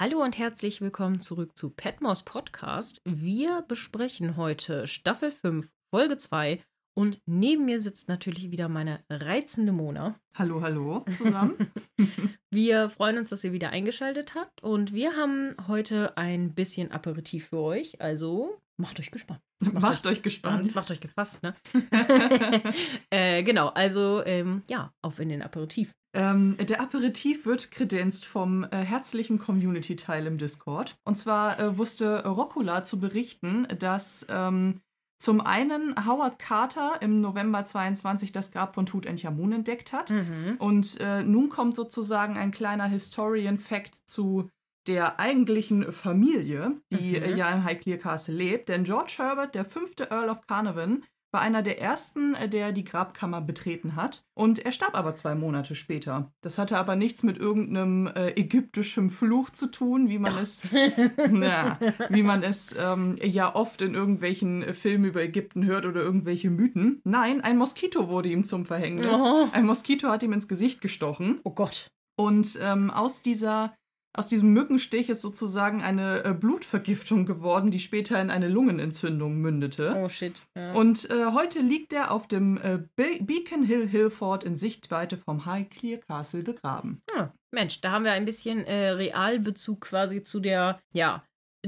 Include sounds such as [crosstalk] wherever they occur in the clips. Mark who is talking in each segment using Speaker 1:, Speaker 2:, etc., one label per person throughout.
Speaker 1: Hallo und herzlich willkommen zurück zu Petmos Podcast. Wir besprechen heute Staffel 5, Folge 2 und neben mir sitzt natürlich wieder meine reizende Mona.
Speaker 2: Hallo, hallo zusammen. [laughs]
Speaker 1: wir freuen uns, dass ihr wieder eingeschaltet habt und wir haben heute ein bisschen Aperitif für euch. Also macht euch gespannt. [laughs]
Speaker 2: Macht, macht euch, euch, gespannt. [laughs]
Speaker 1: Macht euch gefasst, ne? [laughs] äh, genau, also ähm, ja, auf in den Aperitif.
Speaker 2: Ähm, der Aperitif wird kredenzt vom äh, herzlichen Community-Teil im Discord. Und zwar äh, wusste Rockula zu berichten, dass ähm, zum einen Howard Carter im November 22 das Grab von Tutanchamun entdeckt hat. Mhm. Und äh, nun kommt sozusagen ein kleiner Historian-Fact zu der eigentlichen Familie, die mhm. ja im Highclere Castle lebt. Denn George Herbert, der fünfte Earl of Carnarvon, war einer der ersten, äh, der die Grabkammer betreten hat. Und er starb aber zwei Monate später. Das hatte aber nichts mit irgendeinem äh, ägyptischen Fluch zu tun, wie man Doch. es, [laughs] na, wie man es ähm, ja oft in irgendwelchen Filmen über Ägypten hört oder irgendwelche Mythen. Nein, ein Moskito wurde ihm zum Verhängnis. Oh. Ein Moskito hat ihm ins Gesicht gestochen.
Speaker 1: Oh Gott.
Speaker 2: Und ähm, aus dieser aus diesem Mückenstich ist sozusagen eine äh, Blutvergiftung geworden, die später in eine Lungenentzündung mündete.
Speaker 1: Oh shit.
Speaker 2: Ja. Und äh, heute liegt er auf dem äh, Be Beacon Hill Hillfort in Sichtweite vom Highclere Castle begraben.
Speaker 1: Ah, Mensch, da haben wir ein bisschen äh, Realbezug quasi zu der, ja,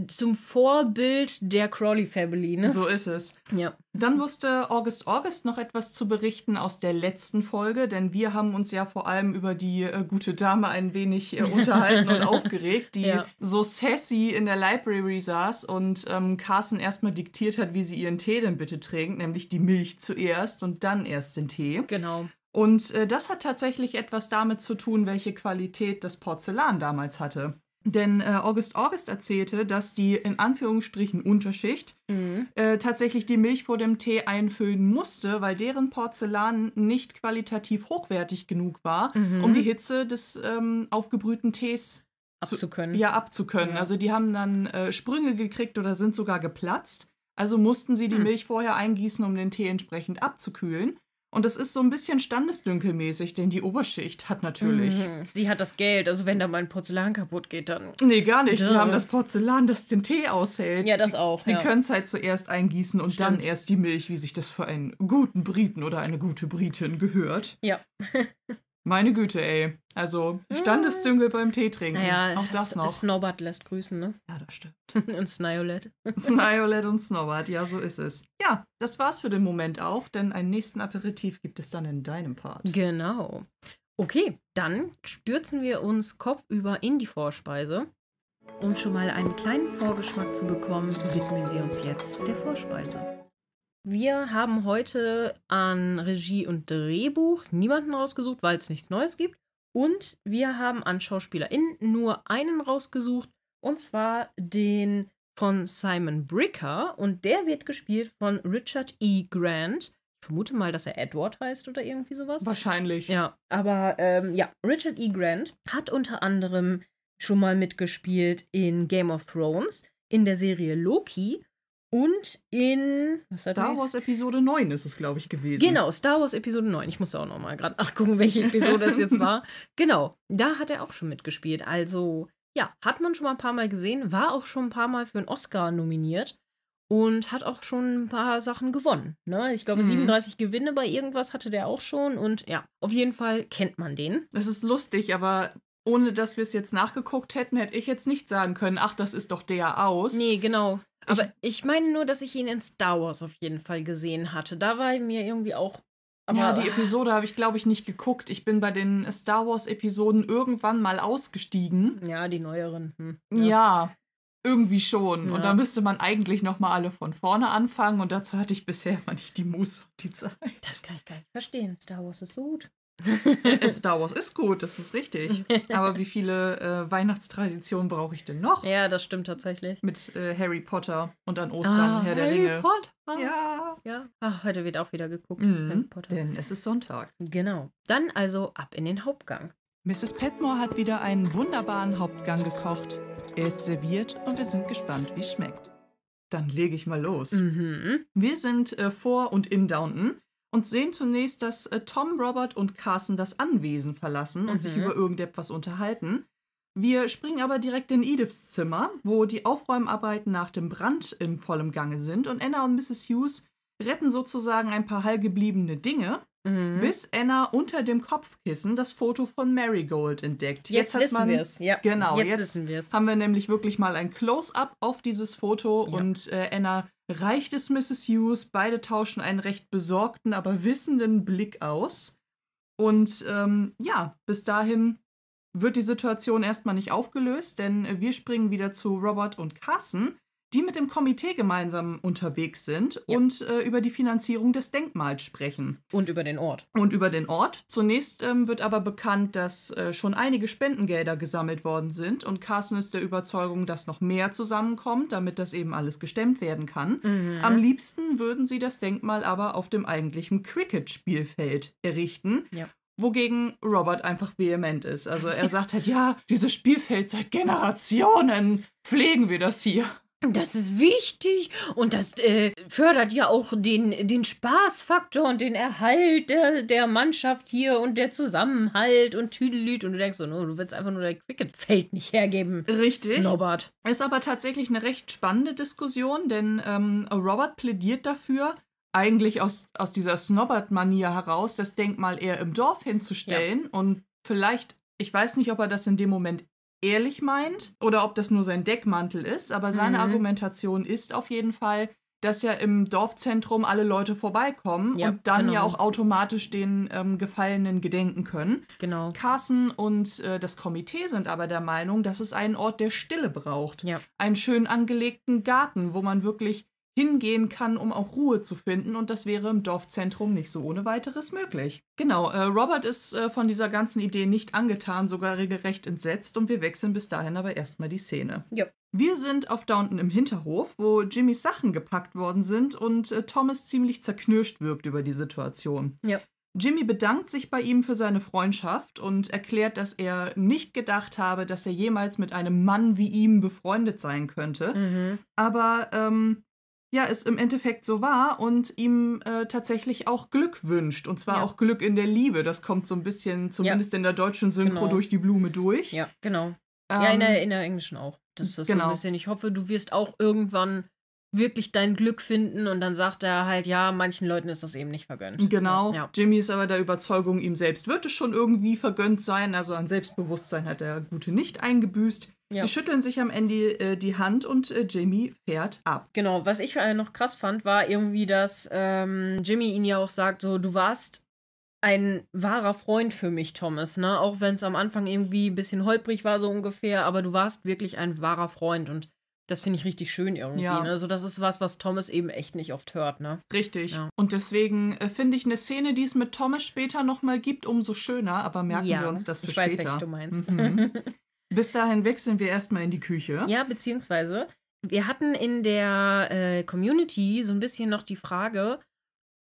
Speaker 1: zum Vorbild der Crawley Family, ne?
Speaker 2: So ist es.
Speaker 1: Ja.
Speaker 2: Dann wusste August August noch etwas zu berichten aus der letzten Folge, denn wir haben uns ja vor allem über die äh, gute Dame ein wenig äh, unterhalten und [laughs] aufgeregt, die ja. so sassy in der Library saß und ähm, Carson erstmal diktiert hat, wie sie ihren Tee denn bitte trinkt, nämlich die Milch zuerst und dann erst den Tee.
Speaker 1: Genau.
Speaker 2: Und äh, das hat tatsächlich etwas damit zu tun, welche Qualität das Porzellan damals hatte. Denn äh, August August erzählte, dass die in Anführungsstrichen Unterschicht mhm. äh, tatsächlich die Milch vor dem Tee einfüllen musste, weil deren Porzellan nicht qualitativ hochwertig genug war, mhm. um die Hitze des ähm, aufgebrühten Tees
Speaker 1: abzukönnen.
Speaker 2: Zu, ja, abzukönnen. Ja. Also die haben dann äh, Sprünge gekriegt oder sind sogar geplatzt. Also mussten sie die mhm. Milch vorher eingießen, um den Tee entsprechend abzukühlen. Und das ist so ein bisschen standesdünkelmäßig, denn die Oberschicht hat natürlich. Mhm.
Speaker 1: Die hat das Geld, also wenn da mal ein Porzellan kaputt geht, dann.
Speaker 2: Nee, gar nicht. Duh. Die haben das Porzellan, das den Tee aushält.
Speaker 1: Ja, das auch.
Speaker 2: Die,
Speaker 1: ja.
Speaker 2: die können es halt zuerst eingießen und Stimmt. dann erst die Milch, wie sich das für einen guten Briten oder eine gute Britin gehört.
Speaker 1: Ja. [laughs]
Speaker 2: Meine Güte, ey. Also Standesdüngel beim Tee trinken.
Speaker 1: Naja,
Speaker 2: auch das noch.
Speaker 1: Snowbart lässt grüßen, ne?
Speaker 2: Ja, das stimmt. [laughs]
Speaker 1: und Sniolet. [laughs]
Speaker 2: Sniolet und Snowbart, ja, so ist es. Ja, das war's für den Moment auch, denn einen nächsten Aperitif gibt es dann in deinem Part.
Speaker 1: Genau. Okay, dann stürzen wir uns kopfüber in die Vorspeise. Um schon mal einen kleinen Vorgeschmack zu bekommen, widmen wir uns jetzt der Vorspeise. Wir haben heute an Regie und Drehbuch niemanden rausgesucht, weil es nichts Neues gibt. Und wir haben an SchauspielerInnen nur einen rausgesucht, und zwar den von Simon Bricker. Und der wird gespielt von Richard E. Grant. Ich vermute mal, dass er Edward heißt oder irgendwie sowas.
Speaker 2: Wahrscheinlich.
Speaker 1: Ja, aber ähm, ja, Richard E. Grant hat unter anderem schon mal mitgespielt in Game of Thrones, in der Serie Loki und in
Speaker 2: Star Wars Episode 9 ist es, glaube ich, gewesen.
Speaker 1: Genau, Star Wars Episode 9. Ich musste auch noch mal gerade nachgucken, welche Episode es jetzt war. [laughs] Genau, da hat er auch schon mitgespielt. Also, ja, hat man schon mal ein paar Mal gesehen, war auch schon ein paar Mal für einen Oscar nominiert und hat auch schon ein paar Sachen gewonnen. Ne? Ich glaube, mhm. 37 Gewinne bei irgendwas hatte der auch schon und ja, auf jeden Fall kennt man den.
Speaker 2: Das ist lustig, aber ohne dass wir es jetzt nachgeguckt hätten, hätte ich jetzt nicht sagen können, ach, das ist doch der aus.
Speaker 1: Nee, genau. Aber ich, ich meine nur, dass ich ihn in Star Wars auf jeden Fall gesehen hatte. Da war mir irgendwie auch.
Speaker 2: ja, die Episode habe ich, glaube ich, nicht geguckt. Ich bin bei den Star Wars-Episoden irgendwann mal ausgestiegen.
Speaker 1: Ja, die neueren. Hm.
Speaker 2: Ja. ja. irgendwie schon. Ja. Und da müsste man eigentlich noch mal alle von vorne anfangen. Und dazu hatte ich bisher immer nicht die Muße und die Zeit.
Speaker 1: Das kann ich gar nicht verstehen. Star Wars ist so gut. [laughs]
Speaker 2: Star Wars ist gut, das ist richtig. Aber wie viele äh, Weihnachtstraditionen brauche ich denn noch?
Speaker 1: Ja, das stimmt tatsächlich.
Speaker 2: Mit äh, Harry Potter und an Ostern ah, Herr der Harry Ringe.
Speaker 1: Potter.
Speaker 2: Ja.
Speaker 1: ja. Ach, heute wird auch wieder geguckt.
Speaker 2: Mhm, Harry Potter. Denn es ist Sonntag.
Speaker 1: Genau. Dann also ab in den Hauptgang.
Speaker 2: Mrs. Petmore hat wieder einen wunderbaren Hauptgang gekocht. Er ist serviert und wir sind gespannt, wie es schmeckt. Dann lege ich mal los.
Speaker 1: Mhm.
Speaker 2: Wir sind äh, vor und in Downton und sehen zunächst, dass äh, Tom, Robert und Carson das Anwesen verlassen und mhm. sich über irgendetwas unterhalten. Wir springen aber direkt in Ediths Zimmer, wo die Aufräumarbeiten nach dem Brand im vollem Gange sind und Anna und Mrs. Hughes retten sozusagen ein paar heilgebliebene Dinge,
Speaker 1: Mhm.
Speaker 2: bis Anna unter dem Kopfkissen das Foto von Marigold entdeckt.
Speaker 1: jetzt
Speaker 2: hat
Speaker 1: wissen wir es. Ja,
Speaker 2: Genau,
Speaker 1: jetzt,
Speaker 2: jetzt
Speaker 1: wissen wir es.
Speaker 2: haben wir nämlich wirklich mal ein Close-up auf dieses Foto
Speaker 1: Ja.
Speaker 2: und äh, Anna reicht es Mrs. Hughes. Beide tauschen einen recht besorgten, aber wissenden Blick aus. Und ähm, ja, bis dahin wird die Situation erstmal nicht aufgelöst, denn wir springen wieder zu Robert und Carson, die mit dem Komitee gemeinsam unterwegs sind
Speaker 1: Ja.
Speaker 2: und äh, über die Finanzierung des Denkmals sprechen
Speaker 1: Und über den Ort.
Speaker 2: und über den Ort. Zunächst ähm, wird aber bekannt, dass äh, schon einige Spendengelder gesammelt worden sind und Carson ist der Überzeugung, dass noch mehr zusammenkommt, damit das eben alles gestemmt werden kann.
Speaker 1: Mhm.
Speaker 2: Am liebsten würden sie das Denkmal aber auf dem eigentlichen Cricket-Spielfeld errichten.
Speaker 1: Ja.
Speaker 2: Wogegen Robert einfach vehement ist. Also er sagt halt, ja, dieses Spielfeld seit Generationen pflegen wir das hier.
Speaker 1: Das ist wichtig und das äh, fördert ja auch den, den Spaßfaktor und den Erhalt der, der Mannschaft hier und der Zusammenhalt und Tüdelüt. Und du denkst so, no, du willst einfach nur dein Cricketfeld nicht hergeben.
Speaker 2: Richtig.
Speaker 1: Snobbert.
Speaker 2: Ist aber tatsächlich eine recht spannende Diskussion, denn ähm, Robert plädiert dafür, eigentlich aus, aus dieser Snobbert-Manier heraus, das Denkmal eher im Dorf hinzustellen und vielleicht, ich weiß nicht, ob er das in dem Moment ehrlich meint oder ob das nur sein Deckmantel ist, aber seine
Speaker 1: Mhm.
Speaker 2: Argumentation ist auf jeden Fall, dass ja im Dorfzentrum alle Leute vorbeikommen
Speaker 1: Ja,
Speaker 2: und dann
Speaker 1: genau.
Speaker 2: ja auch automatisch den ähm, Gefallenen gedenken können.
Speaker 1: Genau.
Speaker 2: Carson und äh, das Komitee sind aber der Meinung, dass es einen Ort der Stille braucht.
Speaker 1: Ja.
Speaker 2: Einen schön angelegten Garten, wo man wirklich hingehen kann, um auch Ruhe zu finden. Und das wäre im Dorfzentrum nicht so ohne weiteres möglich. Genau, äh, Robert ist äh, von dieser ganzen Idee nicht angetan, sogar regelrecht entsetzt. Und wir wechseln bis dahin aber erstmal die Szene.
Speaker 1: Ja.
Speaker 2: Wir sind auf Downton im Hinterhof, wo Jimmys Sachen gepackt worden sind und äh, Thomas ziemlich zerknirscht wirkt über die Situation.
Speaker 1: Ja.
Speaker 2: Jimmy bedankt sich bei ihm für seine Freundschaft und erklärt, dass er nicht gedacht habe, dass er jemals mit einem Mann wie ihm befreundet sein könnte.
Speaker 1: Mhm.
Speaker 2: Aber ähm, ja, es im Endeffekt so war und ihm äh, tatsächlich auch Glück wünscht. Und zwar
Speaker 1: Ja.
Speaker 2: auch Glück in der Liebe. Das kommt so ein bisschen, zumindest in der deutschen Synchro,
Speaker 1: Genau.
Speaker 2: durch die Blume durch.
Speaker 1: Ja, genau.
Speaker 2: Ähm,
Speaker 1: ja, in der, in der englischen auch. Das ist so
Speaker 2: genau.
Speaker 1: ein bisschen, ich hoffe, du wirst auch irgendwann wirklich dein Glück finden und dann sagt er halt, ja, manchen Leuten ist das eben nicht vergönnt.
Speaker 2: Genau.
Speaker 1: Ja.
Speaker 2: Jimmy ist aber der Überzeugung, ihm selbst wird es schon irgendwie vergönnt sein. Also an Selbstbewusstsein hat der Gute nicht eingebüßt.
Speaker 1: Ja.
Speaker 2: Sie schütteln sich am Ende äh, die Hand und äh, Jamie fährt ab.
Speaker 1: Genau, was ich äh, noch krass fand, war irgendwie, dass ähm, Jimmy ihn ja auch sagt, so, du warst ein wahrer Freund für mich, Thomas, ne? Auch wenn es am Anfang irgendwie ein bisschen holprig war, so ungefähr, aber du warst wirklich ein wahrer Freund und das finde ich richtig schön irgendwie,
Speaker 2: Ja.
Speaker 1: ne? Also das ist was, was Thomas eben echt nicht oft hört, ne?
Speaker 2: Richtig.
Speaker 1: Ja.
Speaker 2: Und deswegen äh, finde ich eine Szene, die es mit Thomas später nochmal gibt, umso schöner. Aber merken
Speaker 1: ja,
Speaker 2: wir uns das für
Speaker 1: ich weiß,
Speaker 2: später.
Speaker 1: welche du meinst.
Speaker 2: Mhm. [laughs] Bis dahin wechseln wir erstmal in die Küche.
Speaker 1: Ja, beziehungsweise, wir hatten in der äh, Community so ein bisschen noch die Frage,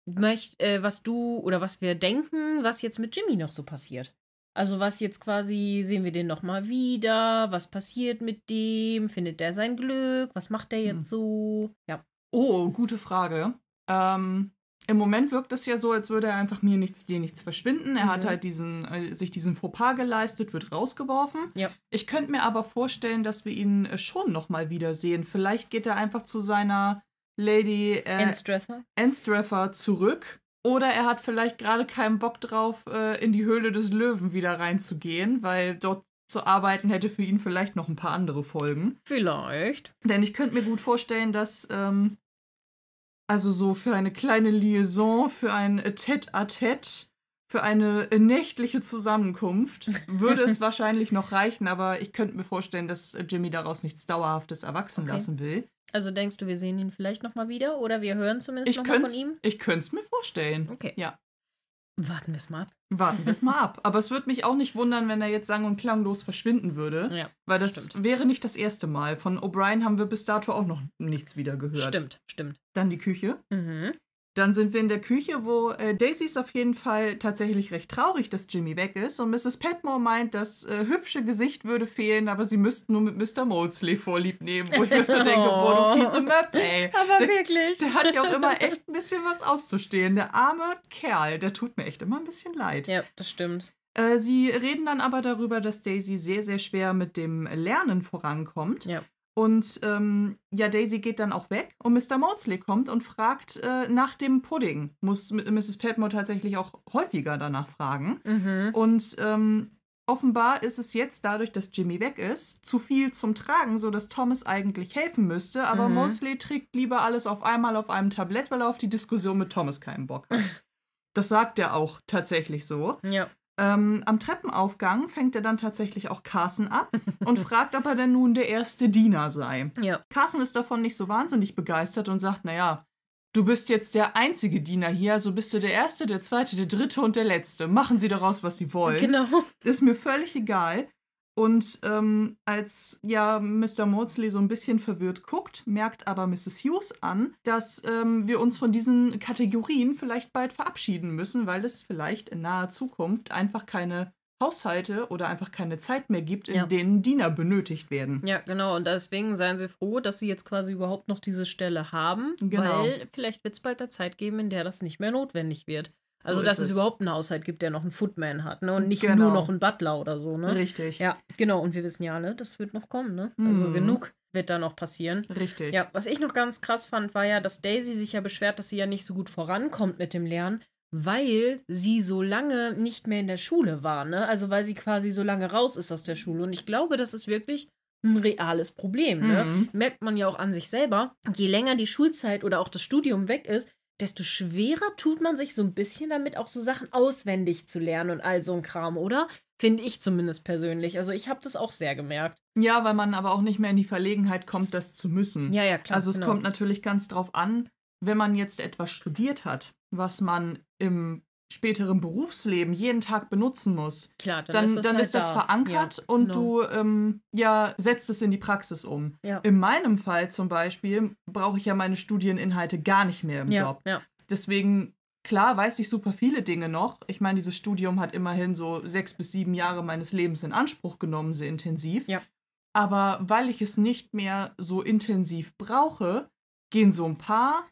Speaker 1: möcht, äh, was du oder was wir denken, was jetzt mit Jimmy noch so passiert. Also was jetzt quasi, sehen wir den nochmal wieder, was passiert mit dem, findet der sein Glück, was macht der jetzt
Speaker 2: Hm.
Speaker 1: so? Ja.
Speaker 2: Oh, gute Frage. Ähm, Im Moment wirkt es ja so, als würde er einfach mir nichts, dir nichts verschwinden. Er hat
Speaker 1: Mhm.
Speaker 2: halt diesen, äh, sich diesen Fauxpas geleistet, wird rausgeworfen.
Speaker 1: Ja.
Speaker 2: Ich könnte mir aber vorstellen, dass wir ihn äh, schon nochmal wiedersehen. Vielleicht geht er einfach zu seiner Lady äh,
Speaker 1: Anstrether?
Speaker 2: Anstreffer zurück. Oder er hat vielleicht gerade keinen Bock drauf, äh, in die Höhle des Löwen wieder reinzugehen, weil dort zu arbeiten hätte für ihn vielleicht noch ein paar andere Folgen.
Speaker 1: Vielleicht.
Speaker 2: Denn ich könnte mir gut vorstellen, dass, ähm, also so für eine kleine Liaison, für ein Tête-à-Tête, für eine nächtliche Zusammenkunft würde es [laughs] wahrscheinlich noch reichen, aber ich könnte mir vorstellen, dass Jimmy daraus nichts Dauerhaftes erwachsen
Speaker 1: Okay.
Speaker 2: lassen will.
Speaker 1: Also denkst du, wir sehen ihn vielleicht nochmal wieder oder wir hören zumindest nochmal von ihm?
Speaker 2: ich könnte es mir vorstellen.
Speaker 1: Okay.
Speaker 2: Ja.
Speaker 1: Warten wir es mal ab.
Speaker 2: Warten wir es mal ab. Aber es würde mich auch nicht wundern, wenn er jetzt sang- und klanglos verschwinden würde.
Speaker 1: Ja,
Speaker 2: Weil das
Speaker 1: stimmt.
Speaker 2: wäre nicht das erste Mal. Von O'Brien haben wir bis dato auch noch nichts wieder gehört.
Speaker 1: Stimmt, stimmt.
Speaker 2: Dann die Küche.
Speaker 1: Mhm.
Speaker 2: Dann sind wir in der Küche, wo äh, Daisy ist auf jeden Fall tatsächlich recht traurig, dass Jimmy weg ist. Und Mrs. Petmore meint, das äh, hübsche Gesicht würde fehlen, aber sie müssten nur mit Mr. Molesley vorlieb nehmen. Wo ich mir so [laughs] denke, boah, du fiese Möp, ey.
Speaker 1: Aber
Speaker 2: Der-
Speaker 1: wirklich.
Speaker 2: Der hat ja auch immer [laughs] echt ein bisschen was auszustehen. Der arme Kerl, der tut mir echt immer ein bisschen leid.
Speaker 1: Ja, das stimmt.
Speaker 2: Äh, sie reden dann aber darüber, dass Daisy sehr, sehr schwer mit dem Lernen vorankommt.
Speaker 1: Ja.
Speaker 2: Und ähm, ja, Daisy geht dann auch weg und Mr. Maudsley kommt und fragt äh, nach dem Pudding. Muss Mrs. Petmore tatsächlich auch häufiger danach fragen.
Speaker 1: Mhm.
Speaker 2: Und ähm, offenbar ist es jetzt, dadurch, dass Jimmy weg ist, zu viel zum Tragen, sodass Thomas eigentlich helfen müsste. Aber
Speaker 1: Mhm.
Speaker 2: Mosley trägt lieber alles auf einmal auf einem Tablett, weil er auf die Diskussion mit Thomas keinen Bock hat. [laughs] Das sagt er auch tatsächlich so.
Speaker 1: Ja.
Speaker 2: Ähm, am Treppenaufgang fängt er dann tatsächlich auch Carson ab [laughs] und fragt, ob er denn nun der erste Diener sei.
Speaker 1: Ja.
Speaker 2: Carson ist davon nicht so wahnsinnig begeistert und sagt, naja, du bist jetzt der einzige Diener hier, also bist du der Erste, der Zweite, der Dritte und der Letzte. Machen sie daraus, was sie wollen.
Speaker 1: Genau.
Speaker 2: Ist mir völlig egal. Und ähm, als ja Mr. Maudsley so ein bisschen verwirrt guckt, merkt aber Mrs. Hughes an, dass ähm, wir uns von diesen Kategorien vielleicht bald verabschieden müssen, weil es vielleicht in naher Zukunft einfach keine Haushalte oder einfach keine Zeit mehr gibt, in
Speaker 1: Ja.
Speaker 2: denen Diener benötigt werden.
Speaker 1: Ja, genau. Und deswegen seien sie froh, dass sie jetzt quasi überhaupt noch diese Stelle haben.
Speaker 2: Genau.
Speaker 1: Weil vielleicht wird es bald eine Zeit geben, in der das nicht mehr notwendig wird. Also,
Speaker 2: So
Speaker 1: dass es
Speaker 2: es.
Speaker 1: überhaupt einen Haushalt gibt, der noch einen Footman hat, ne? Und nicht
Speaker 2: Genau.
Speaker 1: nur noch einen Butler oder so, ne?
Speaker 2: Richtig.
Speaker 1: Ja, genau. Und wir wissen ja alle, das wird noch kommen, ne? Also
Speaker 2: Mhm.
Speaker 1: genug wird da noch passieren.
Speaker 2: Richtig.
Speaker 1: Ja, was ich noch ganz krass fand, war ja, dass Daisy sich ja beschwert, dass sie ja nicht so gut vorankommt mit dem Lernen, weil sie so lange nicht mehr in der Schule war, ne? Also weil sie quasi so lange raus ist aus der Schule. Und ich glaube, das ist wirklich ein reales Problem, ne?
Speaker 2: Mhm.
Speaker 1: Merkt man ja auch an sich selber. Je länger die Schulzeit oder auch das Studium weg ist, desto schwerer tut man sich so ein bisschen damit, auch so Sachen auswendig zu lernen und all so ein Kram, oder? Finde ich zumindest persönlich. Also ich habe das auch sehr gemerkt.
Speaker 2: Ja, weil man aber auch nicht mehr in die Verlegenheit kommt, das zu müssen.
Speaker 1: Ja, ja, klar.
Speaker 2: also es
Speaker 1: genau.
Speaker 2: kommt natürlich ganz drauf an, wenn man jetzt etwas studiert hat, was man im späteren Berufsleben jeden Tag benutzen muss,
Speaker 1: Klar, dann,
Speaker 2: dann,
Speaker 1: ist das,
Speaker 2: dann
Speaker 1: halt
Speaker 2: ist das
Speaker 1: da.
Speaker 2: verankert
Speaker 1: Ja,
Speaker 2: und
Speaker 1: genau.
Speaker 2: du ähm, ja, setzt es in die Praxis um.
Speaker 1: Ja.
Speaker 2: In meinem Fall zum Beispiel brauche ich ja meine Studieninhalte gar nicht mehr im
Speaker 1: ja,
Speaker 2: Job. Deswegen, klar, weiß ich super viele Dinge noch. Ich meine, dieses Studium hat immerhin so sechs bis sieben Jahre meines Lebens in Anspruch genommen, sehr intensiv.
Speaker 1: Ja.
Speaker 2: Aber weil ich es nicht mehr so intensiv brauche, gehen so ein paar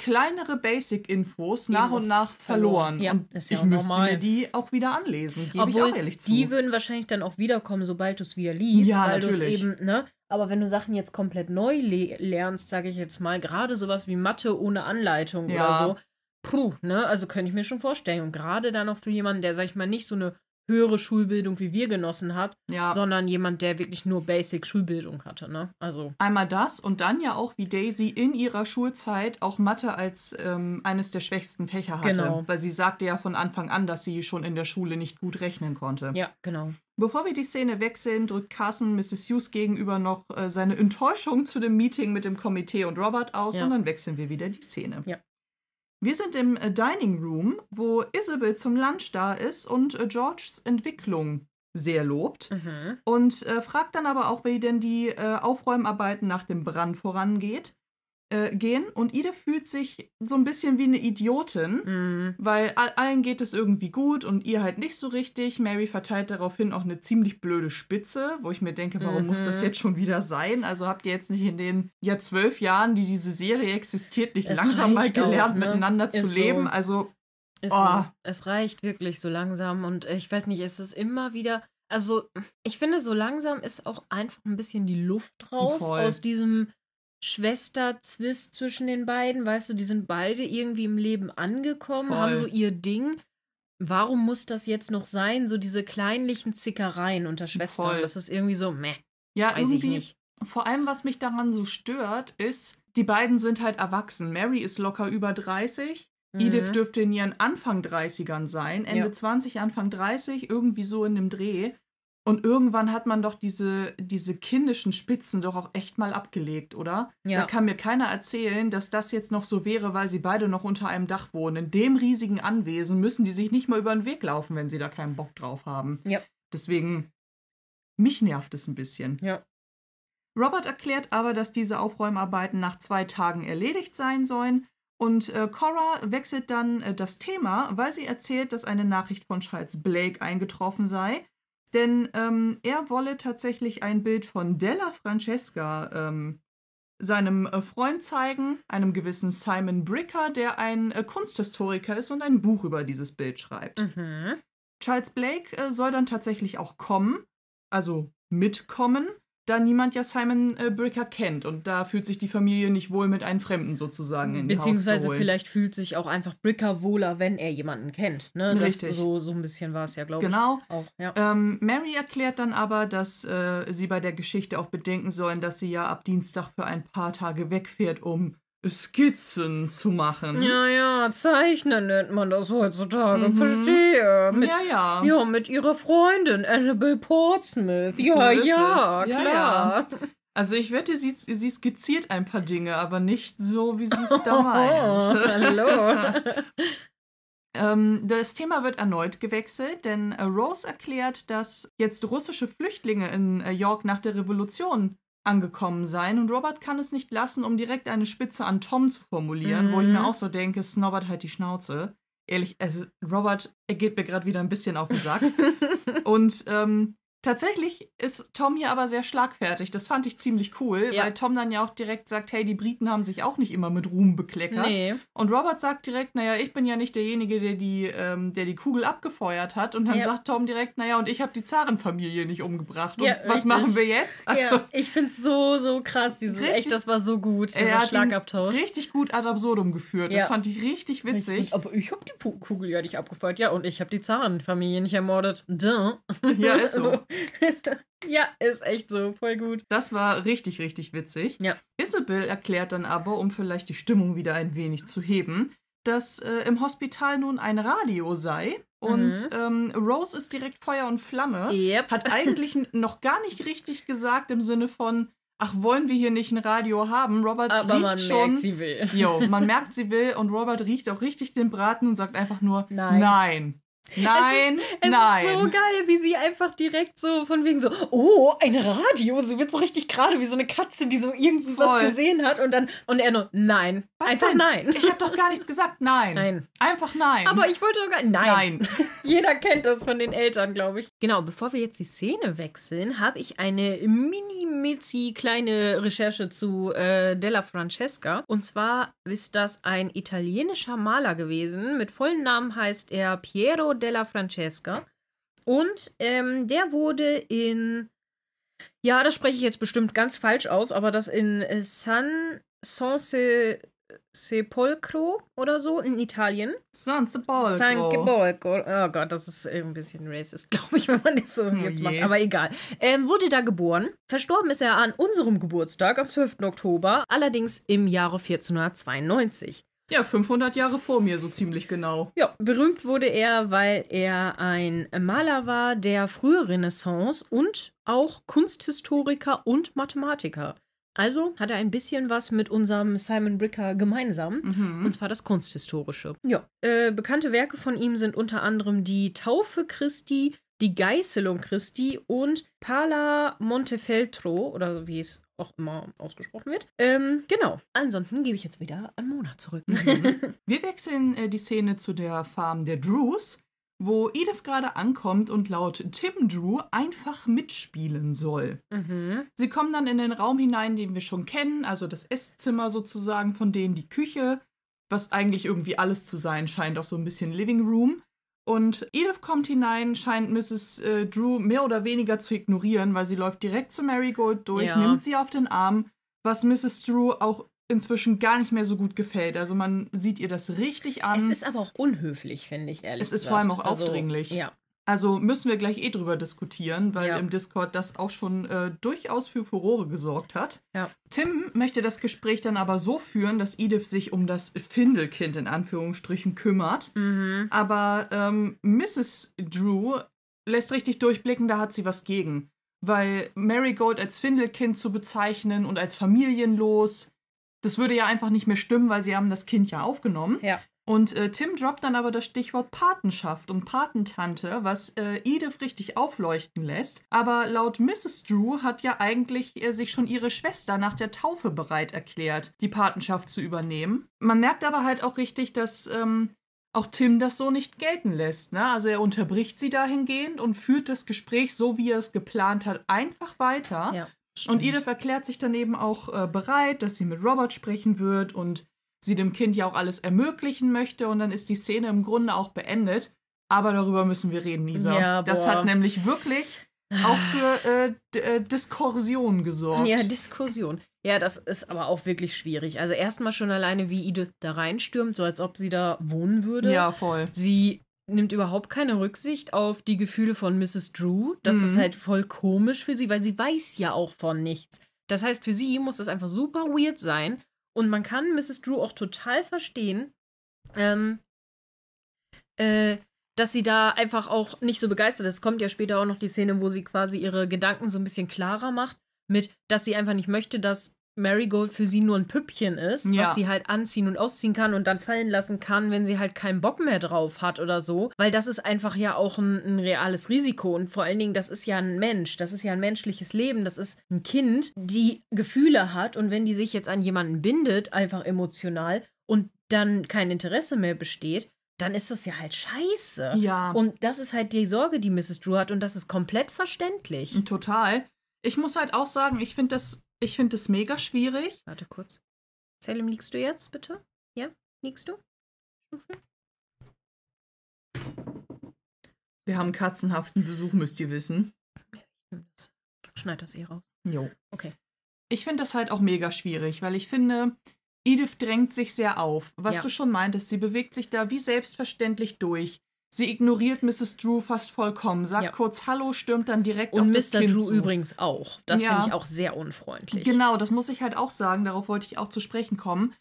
Speaker 2: kleinere Basic-Infos nach und nach verloren.
Speaker 1: verloren. Ja,
Speaker 2: und
Speaker 1: ist ja
Speaker 2: ich
Speaker 1: auch
Speaker 2: müsste
Speaker 1: normal.
Speaker 2: mir die auch wieder anlesen, gebe ich
Speaker 1: Obwohl,
Speaker 2: auch ehrlich zu.
Speaker 1: die würden wahrscheinlich dann auch wiederkommen, sobald du es wieder liest,
Speaker 2: Ja,
Speaker 1: weil du es eben, ne? Aber wenn du Sachen jetzt komplett neu le lernst, sage ich jetzt mal, gerade sowas wie Mathe ohne Anleitung
Speaker 2: Ja.
Speaker 1: oder so, puh, ne? Also könnte ich mir schon vorstellen. Und gerade dann noch für jemanden, der, sag ich mal, nicht so eine höhere Schulbildung wie wir genossen hat,
Speaker 2: ja.
Speaker 1: sondern jemand, der wirklich nur Basic Schulbildung hatte, ne? Also,
Speaker 2: Einmal das und dann ja auch, wie Daisy in ihrer Schulzeit auch Mathe als ähm, eines der schwächsten Fächer hatte.
Speaker 1: Genau.
Speaker 2: Weil sie sagte ja von Anfang an, dass sie schon in der Schule nicht gut rechnen konnte.
Speaker 1: ja, genau.
Speaker 2: Bevor wir die Szene wechseln, drückt Carson Mrs. Hughes gegenüber noch äh, seine Enttäuschung zu dem Meeting mit dem Komitee und Robert aus
Speaker 1: Ja.
Speaker 2: und dann wechseln wir wieder die Szene.
Speaker 1: Ja.
Speaker 2: Wir sind im äh, Dining Room, wo Isabel zum Lunch da ist und äh, Georges Entwicklung sehr lobt.
Speaker 1: Mhm.
Speaker 2: Und äh, fragt dann aber auch, wie denn die äh, Aufräumarbeiten nach dem Brand vorangeht. Äh, gehen. Und Ida fühlt sich so ein bisschen wie eine Idiotin,
Speaker 1: Mhm.
Speaker 2: weil all, allen geht es irgendwie gut und ihr halt nicht so richtig. Mary verteilt daraufhin auch eine ziemlich blöde Spitze, wo ich mir denke, warum muss das
Speaker 1: Mhm.
Speaker 2: jetzt schon wieder sein? Also habt ihr jetzt nicht in den ja zwölf Jahren, die diese Serie existiert, nicht
Speaker 1: Es
Speaker 2: langsam mal
Speaker 1: reicht auch,
Speaker 2: gelernt,
Speaker 1: ne?
Speaker 2: miteinander zu
Speaker 1: Ist so.
Speaker 2: leben? Also
Speaker 1: Ist
Speaker 2: Oh.
Speaker 1: Es reicht wirklich so langsam und ich weiß nicht, es ist immer wieder. Also, ich finde, so langsam ist auch einfach ein bisschen die Luft raus
Speaker 2: Voll.
Speaker 1: aus diesem Schwester-Zwist zwischen den beiden. Weißt du, die sind beide irgendwie im Leben angekommen,
Speaker 2: Voll.
Speaker 1: haben so ihr Ding. Warum muss das jetzt noch sein? So diese kleinlichen Zickereien unter Schwestern.
Speaker 2: Voll.
Speaker 1: Das ist irgendwie so, meh,
Speaker 2: ja,
Speaker 1: weiß ich
Speaker 2: irgendwie
Speaker 1: nicht.
Speaker 2: Vor allem, was mich daran so stört, ist, die beiden sind halt erwachsen. Mary ist locker über 30. Edith
Speaker 1: Mhm.
Speaker 2: dürfte in ihren Anfang 30ern sein. Ende
Speaker 1: Ja.
Speaker 2: 20, Anfang 30, irgendwie so in dem Dreh. Und irgendwann hat man doch diese, diese kindischen Spitzen doch auch echt mal abgelegt, oder?
Speaker 1: Ja.
Speaker 2: Da kann mir keiner erzählen, dass das jetzt noch so wäre, weil sie beide noch unter einem Dach wohnen. In dem riesigen Anwesen müssen die sich nicht mal über den Weg laufen, wenn sie da keinen Bock drauf haben.
Speaker 1: Ja.
Speaker 2: Deswegen, mich nervt es ein bisschen.
Speaker 1: Ja.
Speaker 2: Robert erklärt aber, dass diese Aufräumarbeiten nach zwei Tagen erledigt sein sollen. Und äh, Cora wechselt dann äh, das Thema, weil sie erzählt, dass eine Nachricht von Charles Blake eingetroffen sei. Denn ähm, er wolle tatsächlich ein Bild von Della Francesca ähm, seinem äh, Freund zeigen, einem gewissen Simon Bricker, der ein äh, Kunsthistoriker ist und ein Buch über dieses Bild schreibt.
Speaker 1: Mhm.
Speaker 2: Charles Blake äh, soll dann tatsächlich auch kommen, also mitkommen, da niemand ja Simon äh, Bricker kennt und da fühlt sich die Familie nicht wohl mit einem Fremden sozusagen in
Speaker 1: Beziehungsweise vielleicht fühlt sich auch einfach Bricker wohler, wenn er jemanden kennt. Ne? Das,
Speaker 2: Richtig.
Speaker 1: So, so ein bisschen war es ja, glaube
Speaker 2: Genau.
Speaker 1: ich. Auch, ja.
Speaker 2: Ähm, Mary erklärt dann aber, dass äh, sie bei der Geschichte auch bedenken sollen, dass sie ja ab Dienstag für ein paar Tage wegfährt, um Skizzen zu machen.
Speaker 1: ja, ja, zeichnen nennt man das heutzutage.
Speaker 2: Mhm.
Speaker 1: Verstehe. Mit,
Speaker 2: ja, ja.
Speaker 1: ja, mit ihrer Freundin Annabelle Portsmouth. Ja,
Speaker 2: So
Speaker 1: ja.
Speaker 2: Ja,
Speaker 1: klar.
Speaker 2: Also ich wette, sie, sie skizziert ein paar Dinge, aber nicht so, wie sie es da [laughs]
Speaker 1: Oh,
Speaker 2: meint.
Speaker 1: hallo. [laughs]
Speaker 2: Ähm, das Thema wird erneut gewechselt, denn äh, Rose erklärt, dass jetzt russische Flüchtlinge in äh, York nach der Revolution angekommen seien und Robert kann es nicht lassen, um direkt eine Spitze an Tom zu formulieren, wo ich
Speaker 1: Mhm.
Speaker 2: mir auch so denke, snobbert halt die Schnauze. Ehrlich, also Robert, er geht mir gerade wieder ein bisschen auf den Sack. [laughs] und ähm, tatsächlich ist Tom hier aber sehr schlagfertig. Das fand ich ziemlich cool,
Speaker 1: Ja.
Speaker 2: weil Tom dann ja auch direkt sagt, hey, die Briten haben sich auch nicht immer mit Ruhm bekleckert.
Speaker 1: Nee.
Speaker 2: Und Robert sagt direkt, naja, ich bin ja nicht derjenige, der die, ähm, der die Kugel abgefeuert hat. Und dann
Speaker 1: Ja.
Speaker 2: sagt Tom direkt, naja, und ich habe die Zarenfamilie nicht umgebracht. Und
Speaker 1: Ja,
Speaker 2: was
Speaker 1: richtig.
Speaker 2: machen wir jetzt? Also,
Speaker 1: ja, ich find's so, so krass. Dieses,
Speaker 2: Richtig-
Speaker 1: echt, das war so gut,
Speaker 2: er
Speaker 1: dieser Schlagabtausch.
Speaker 2: richtig gut ad absurdum geführt. Das fand ich richtig witzig.
Speaker 1: Aber ich hab die Kugel ja nicht abgefeuert. Ja, und ich hab die Zarenfamilie nicht ermordet. Duh.
Speaker 2: Ja, ist [laughs] so. [laughs]
Speaker 1: ja, ist echt so. Voll gut.
Speaker 2: Das war richtig, richtig witzig.
Speaker 1: Ja.
Speaker 2: Isabel erklärt dann aber, um vielleicht die Stimmung wieder ein wenig zu heben, dass äh, im Hospital nun ein Radio sei. Und ähm, Rose ist direkt Feuer und Flamme.
Speaker 1: Yep.
Speaker 2: Hat eigentlich noch gar nicht richtig gesagt im Sinne von, ach, wollen wir hier nicht ein Radio haben? Robert
Speaker 1: Aber
Speaker 2: riecht
Speaker 1: man
Speaker 2: schon.
Speaker 1: merkt, sie will.
Speaker 2: Jo, man [laughs] merkt, sie will und Robert riecht auch richtig den Braten und sagt einfach nur
Speaker 1: Nein.
Speaker 2: Nein. Nein,
Speaker 1: Es
Speaker 2: nein.
Speaker 1: ist so geil, wie sie einfach direkt so von wegen so, oh, ein Radio. Sie wird so richtig gerade wie so eine Katze, die so irgendwas gesehen hat und dann, und er nur, nein.
Speaker 2: Was
Speaker 1: einfach
Speaker 2: denn?
Speaker 1: nein.
Speaker 2: Ich habe doch gar nichts gesagt. Nein.
Speaker 1: Nein.
Speaker 2: Einfach nein.
Speaker 1: Aber ich wollte doch gar nein.
Speaker 2: nein. [laughs]
Speaker 1: Jeder kennt das von den Eltern, glaube ich. Genau, bevor wir jetzt die Szene wechseln, habe ich eine mini-mitzi kleine Recherche zu äh, Della Francesca. Und zwar ist das ein italienischer Maler gewesen. Mit vollen Namen heißt er Piero della Francesca. Und ähm, der wurde in, ja, das spreche ich jetzt bestimmt ganz falsch aus, aber das in San San Se Sepolcro oder so in Italien.
Speaker 2: San Sepolcro.
Speaker 1: San Sepolcro. Oh Gott, das ist ein bisschen racist, [laughs] glaube ich, wenn man das so jetzt
Speaker 2: je.
Speaker 1: macht. Aber egal. Ähm, wurde da geboren. Verstorben ist er an unserem Geburtstag am 12. Oktober, allerdings im Jahre 1492.
Speaker 2: Ja, 500 Jahre vor mir, so ziemlich genau.
Speaker 1: Ja, berühmt wurde er, weil er ein Maler war der frühen Renaissance und auch Kunsthistoriker und Mathematiker. Also hat er ein bisschen was mit unserem Simon Bricker gemeinsam.
Speaker 2: Mhm.
Speaker 1: Und zwar das Kunsthistorische. Ja. Äh, bekannte Werke von ihm sind unter anderem die Taufe Christi, die Geißelung Christi und Pala Montefeltro, oder wie es auch immer ausgesprochen wird. Ähm, genau. Ansonsten gebe ich jetzt wieder an Mona zurück. [laughs]
Speaker 2: Wir wechseln äh, die Szene zu der Farm der Drews, wo Edith gerade ankommt und laut Tim Drew einfach mitspielen soll.
Speaker 1: mhm.
Speaker 2: Sie kommen dann in den Raum hinein, den wir schon kennen, also das Esszimmer sozusagen von denen, die Küche, was eigentlich irgendwie alles zu sein scheint, auch so ein bisschen Living Room. Und Edith kommt hinein, scheint Mrs. Äh, Drew mehr oder weniger zu ignorieren, weil sie läuft direkt zu Marigold durch,
Speaker 1: Ja.
Speaker 2: nimmt sie auf den Arm, was Mrs. Drew auch inzwischen gar nicht mehr so gut gefällt. Also man sieht ihr das richtig an.
Speaker 1: Es ist aber auch unhöflich, finde ich, ehrlich
Speaker 2: Es ist
Speaker 1: gesagt.
Speaker 2: vor allem auch
Speaker 1: Also,
Speaker 2: aufdringlich.
Speaker 1: Ja.
Speaker 2: Also müssen wir gleich eh drüber diskutieren, weil
Speaker 1: Ja.
Speaker 2: im Discord das auch schon äh, durchaus für Furore gesorgt hat.
Speaker 1: Ja.
Speaker 2: Tim möchte das Gespräch dann aber so führen, dass Edith sich um das Findelkind in Anführungsstrichen kümmert.
Speaker 1: Mhm.
Speaker 2: Aber ähm, Mrs. Drew lässt richtig durchblicken, da hat sie was gegen. Weil Marigold als Findelkind zu bezeichnen und als familienlos, das würde ja einfach nicht mehr stimmen, weil sie haben das Kind ja aufgenommen.
Speaker 1: Ja.
Speaker 2: Und äh, Tim droppt dann aber das Stichwort Patenschaft und Patentante, was äh, Edith richtig aufleuchten lässt. Aber laut Mrs. Drew hat ja eigentlich äh, sich schon ihre Schwester nach der Taufe bereit erklärt, die Patenschaft zu übernehmen. Man merkt aber halt auch richtig, dass ähm, auch Tim das so nicht gelten lässt. Ne? Also er unterbricht sie dahingehend und führt das Gespräch so, wie er es geplant hat, einfach weiter.
Speaker 1: Ja.
Speaker 2: Und Edith erklärt sich dann eben auch äh, bereit, dass sie mit Robert sprechen wird und sie dem Kind ja auch alles ermöglichen möchte. Und dann ist die Szene im Grunde auch beendet. Aber darüber müssen wir reden, Lisa.
Speaker 1: Ja,
Speaker 2: das hat nämlich wirklich auch für äh, äh, Diskursion gesorgt.
Speaker 1: Ja, Diskussion. Ja, das ist aber auch wirklich schwierig. Also erstmal schon alleine, wie Edith da reinstürmt, so als ob sie da wohnen würde.
Speaker 2: ja voll.
Speaker 1: Sie nimmt überhaupt keine Rücksicht auf die Gefühle von Mrs. Drew. Das
Speaker 2: Mhm.
Speaker 1: ist halt voll komisch für sie, weil sie weiß ja auch von nichts. Das heißt, für sie muss das einfach super weird sein. Und man kann Mrs. Drew auch total verstehen, ähm, äh, dass sie da einfach auch nicht so begeistert ist. Es kommt ja später auch noch die Szene, wo sie quasi ihre Gedanken so ein bisschen klarer macht, mit, dass sie einfach nicht möchte, dass Marigold für sie nur ein Püppchen ist,
Speaker 2: Ja.
Speaker 1: was sie halt anziehen und ausziehen kann und dann fallen lassen kann, wenn sie halt keinen Bock mehr drauf hat oder so. Weil das ist einfach ja auch ein, ein reales Risiko und vor allen Dingen, das ist ja ein Mensch, das ist ja ein menschliches Leben, das ist ein Kind, die Gefühle hat und wenn die sich jetzt an jemanden bindet, einfach emotional und dann kein Interesse mehr besteht, dann ist das ja halt scheiße.
Speaker 2: Ja.
Speaker 1: Und das ist halt die Sorge, die Mrs. Drew hat und das ist komplett verständlich.
Speaker 2: Total. Ich muss halt auch sagen, ich finde das, ich finde das mega schwierig.
Speaker 1: Warte kurz. Salim, liegst du jetzt, bitte? Ja? Liegst du? Stufe?
Speaker 2: Wir haben katzenhaften Besuch, müsst ihr wissen.
Speaker 1: Schneid das eh raus.
Speaker 2: Jo.
Speaker 1: Okay.
Speaker 2: Ich finde das halt auch mega schwierig, weil ich finde, Edith drängt sich sehr auf. Was
Speaker 1: Ja.
Speaker 2: du schon meintest, sie bewegt sich da wie selbstverständlich durch. Sie ignoriert Mrs. Drew fast vollkommen, sagt
Speaker 1: Ja.
Speaker 2: kurz Hallo, stürmt dann direkt
Speaker 1: Und
Speaker 2: auf das
Speaker 1: Mr.
Speaker 2: Kind
Speaker 1: Drew
Speaker 2: zu.
Speaker 1: übrigens auch. Das
Speaker 2: Ja.
Speaker 1: finde ich auch sehr unfreundlich.
Speaker 2: Genau, das muss ich halt auch sagen, darauf wollte ich auch zu sprechen kommen.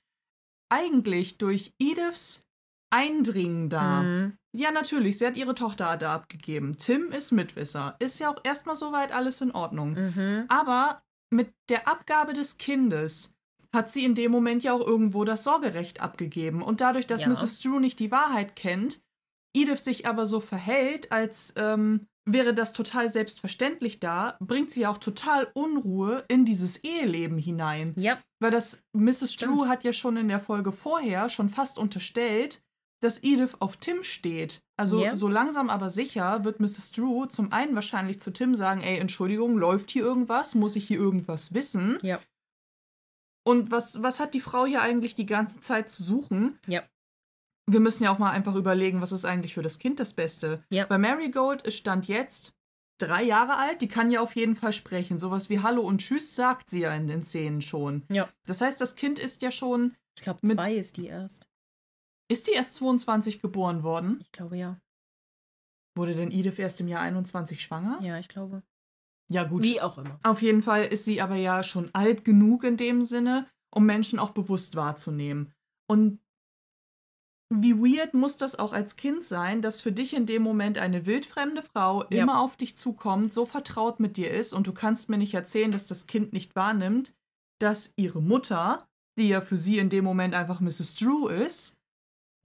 Speaker 2: Eigentlich durch Ediths Eindringen da.
Speaker 1: Mhm.
Speaker 2: Ja, natürlich, sie hat ihre Tochter da abgegeben. Tim ist Mitwisser. Ist ja auch erstmal soweit alles in Ordnung.
Speaker 1: Mhm.
Speaker 2: Aber mit der Abgabe des Kindes hat sie in dem Moment ja auch irgendwo das Sorgerecht abgegeben. Und dadurch, dass
Speaker 1: Ja.
Speaker 2: Mrs. Drew nicht die Wahrheit kennt, Edith sich aber so verhält, als ähm, wäre das total selbstverständlich da, bringt sie auch total Unruhe in dieses Eheleben hinein.
Speaker 1: Ja,
Speaker 2: Weil das Mrs.
Speaker 1: Stimmt.
Speaker 2: Drew hat ja schon in der Folge vorher schon fast unterstellt, dass Edith auf Tim steht. Also
Speaker 1: Ja.
Speaker 2: so langsam aber sicher wird Mrs. Drew zum einen wahrscheinlich zu Tim sagen, ey, Entschuldigung, läuft hier irgendwas? Muss ich hier irgendwas wissen?
Speaker 1: ja.
Speaker 2: Und was, was hat die Frau hier eigentlich die ganze Zeit zu suchen?
Speaker 1: Ja.
Speaker 2: Wir müssen ja auch mal einfach überlegen, was ist eigentlich für das Kind das Beste.
Speaker 1: Ja.
Speaker 2: Bei Marigold ist Stand jetzt drei Jahre alt, die kann ja auf jeden Fall sprechen. Sowas wie Hallo und Tschüss sagt sie ja in den Szenen schon.
Speaker 1: Ja.
Speaker 2: Das heißt, das Kind ist ja schon.
Speaker 1: Ich glaube, zwei ist die erst.
Speaker 2: Ist die erst 22 geboren worden?
Speaker 1: Ich glaube ja.
Speaker 2: Wurde denn Edith erst im Jahr 21 schwanger?
Speaker 1: Ja, ich glaube.
Speaker 2: Ja, gut.
Speaker 1: Wie auch immer.
Speaker 2: Auf jeden Fall ist sie aber ja schon alt genug in dem Sinne, um Menschen auch bewusst wahrzunehmen. Und wie weird muss das auch als Kind sein, dass für dich in dem Moment eine wildfremde Frau
Speaker 1: Ja.
Speaker 2: immer auf dich zukommt, so vertraut mit dir ist und du kannst mir nicht erzählen, dass das Kind nicht wahrnimmt, dass ihre Mutter, die ja für sie in dem Moment einfach Mrs. Drew ist,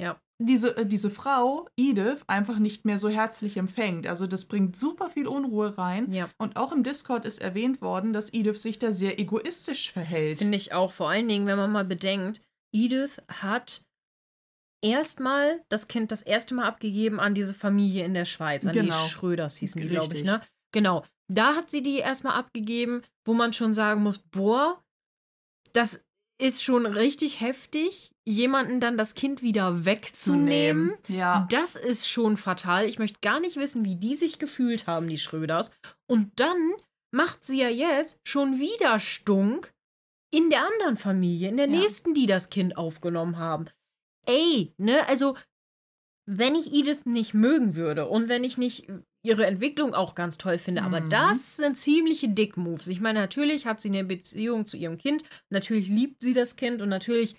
Speaker 1: Ja.
Speaker 2: diese, äh, diese Frau, Edith, einfach nicht mehr so herzlich empfängt. Also das bringt super viel Unruhe rein.
Speaker 1: Ja.
Speaker 2: Und auch im Discord ist erwähnt worden, dass Edith sich da sehr egoistisch verhält.
Speaker 1: Finde ich auch. Vor allen Dingen, wenn man mal bedenkt, Edith hat erstmal das Kind das erste Mal abgegeben an diese Familie in der Schweiz, an
Speaker 2: Genau.
Speaker 1: die Schröders hießen die, glaube ich, ne? Genau. Da hat sie die erstmal abgegeben, wo man schon sagen muss, boah, das ist schon richtig heftig, jemanden dann das Kind wieder wegzunehmen.
Speaker 2: Ja.
Speaker 1: Das ist schon fatal. Ich möchte gar nicht wissen, wie die sich gefühlt haben, die Schröders. Und dann macht sie ja jetzt schon wieder Stunk in der anderen Familie, in der
Speaker 2: Ja.
Speaker 1: nächsten, die das Kind aufgenommen haben. Ey, ne, also, wenn ich Edith nicht mögen würde und wenn ich nicht ihre Entwicklung auch ganz toll finde, aber
Speaker 2: Mhm.
Speaker 1: das sind ziemliche Dick-Moves. Ich meine, natürlich hat sie eine Beziehung zu ihrem Kind, natürlich liebt sie das Kind und natürlich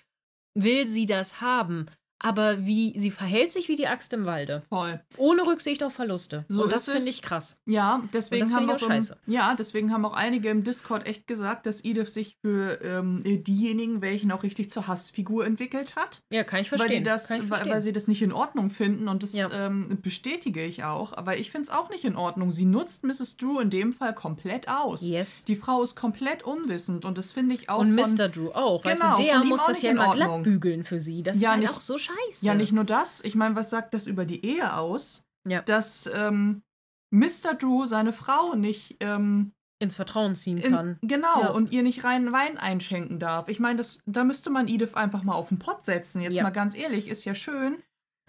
Speaker 1: will sie das haben. Aber wie sie verhält sich wie die Axt im Walde.
Speaker 2: Voll.
Speaker 1: Ohne Rücksicht auf Verluste.
Speaker 2: So
Speaker 1: und das finde ich krass.
Speaker 2: Ja, deswegen haben auch,
Speaker 1: auch scheiße.
Speaker 2: ja, deswegen haben auch einige im Discord echt gesagt, dass Edith sich für ähm, diejenigen, welchen auch richtig zur Hassfigur entwickelt hat.
Speaker 1: Ja, kann ich
Speaker 2: Weil,
Speaker 1: verstehen.
Speaker 2: die das,
Speaker 1: kann ich
Speaker 2: weil,
Speaker 1: verstehen.
Speaker 2: weil sie das nicht in Ordnung finden und das
Speaker 1: Ja.
Speaker 2: ähm, bestätige ich auch. Aber ich finde es auch nicht in Ordnung. Sie nutzt Mrs. Drew in dem Fall komplett aus.
Speaker 1: yes.
Speaker 2: Die Frau ist komplett unwissend und das finde ich auch
Speaker 1: Und
Speaker 2: von,
Speaker 1: Mr. Drew auch. weißt
Speaker 2: Genau,
Speaker 1: du, der
Speaker 2: von ihm
Speaker 1: muss das ja
Speaker 2: in
Speaker 1: immer
Speaker 2: Ordnung.
Speaker 1: glatt bügeln für sie. Das
Speaker 2: Ja,
Speaker 1: ist halt
Speaker 2: nicht-
Speaker 1: auch so scheiße.
Speaker 2: Ja, nicht nur das. Ich meine, was sagt das über die Ehe aus?
Speaker 1: Ja.
Speaker 2: Dass ähm, Mr. Drew seine Frau nicht ähm,
Speaker 1: ins Vertrauen ziehen
Speaker 2: in,
Speaker 1: kann.
Speaker 2: genau
Speaker 1: Ja.
Speaker 2: und ihr nicht reinen Wein einschenken darf. Ich meine, das da müsste man Edith einfach mal auf den Pott setzen. Jetzt
Speaker 1: Ja.
Speaker 2: mal ganz ehrlich, ist ja schön,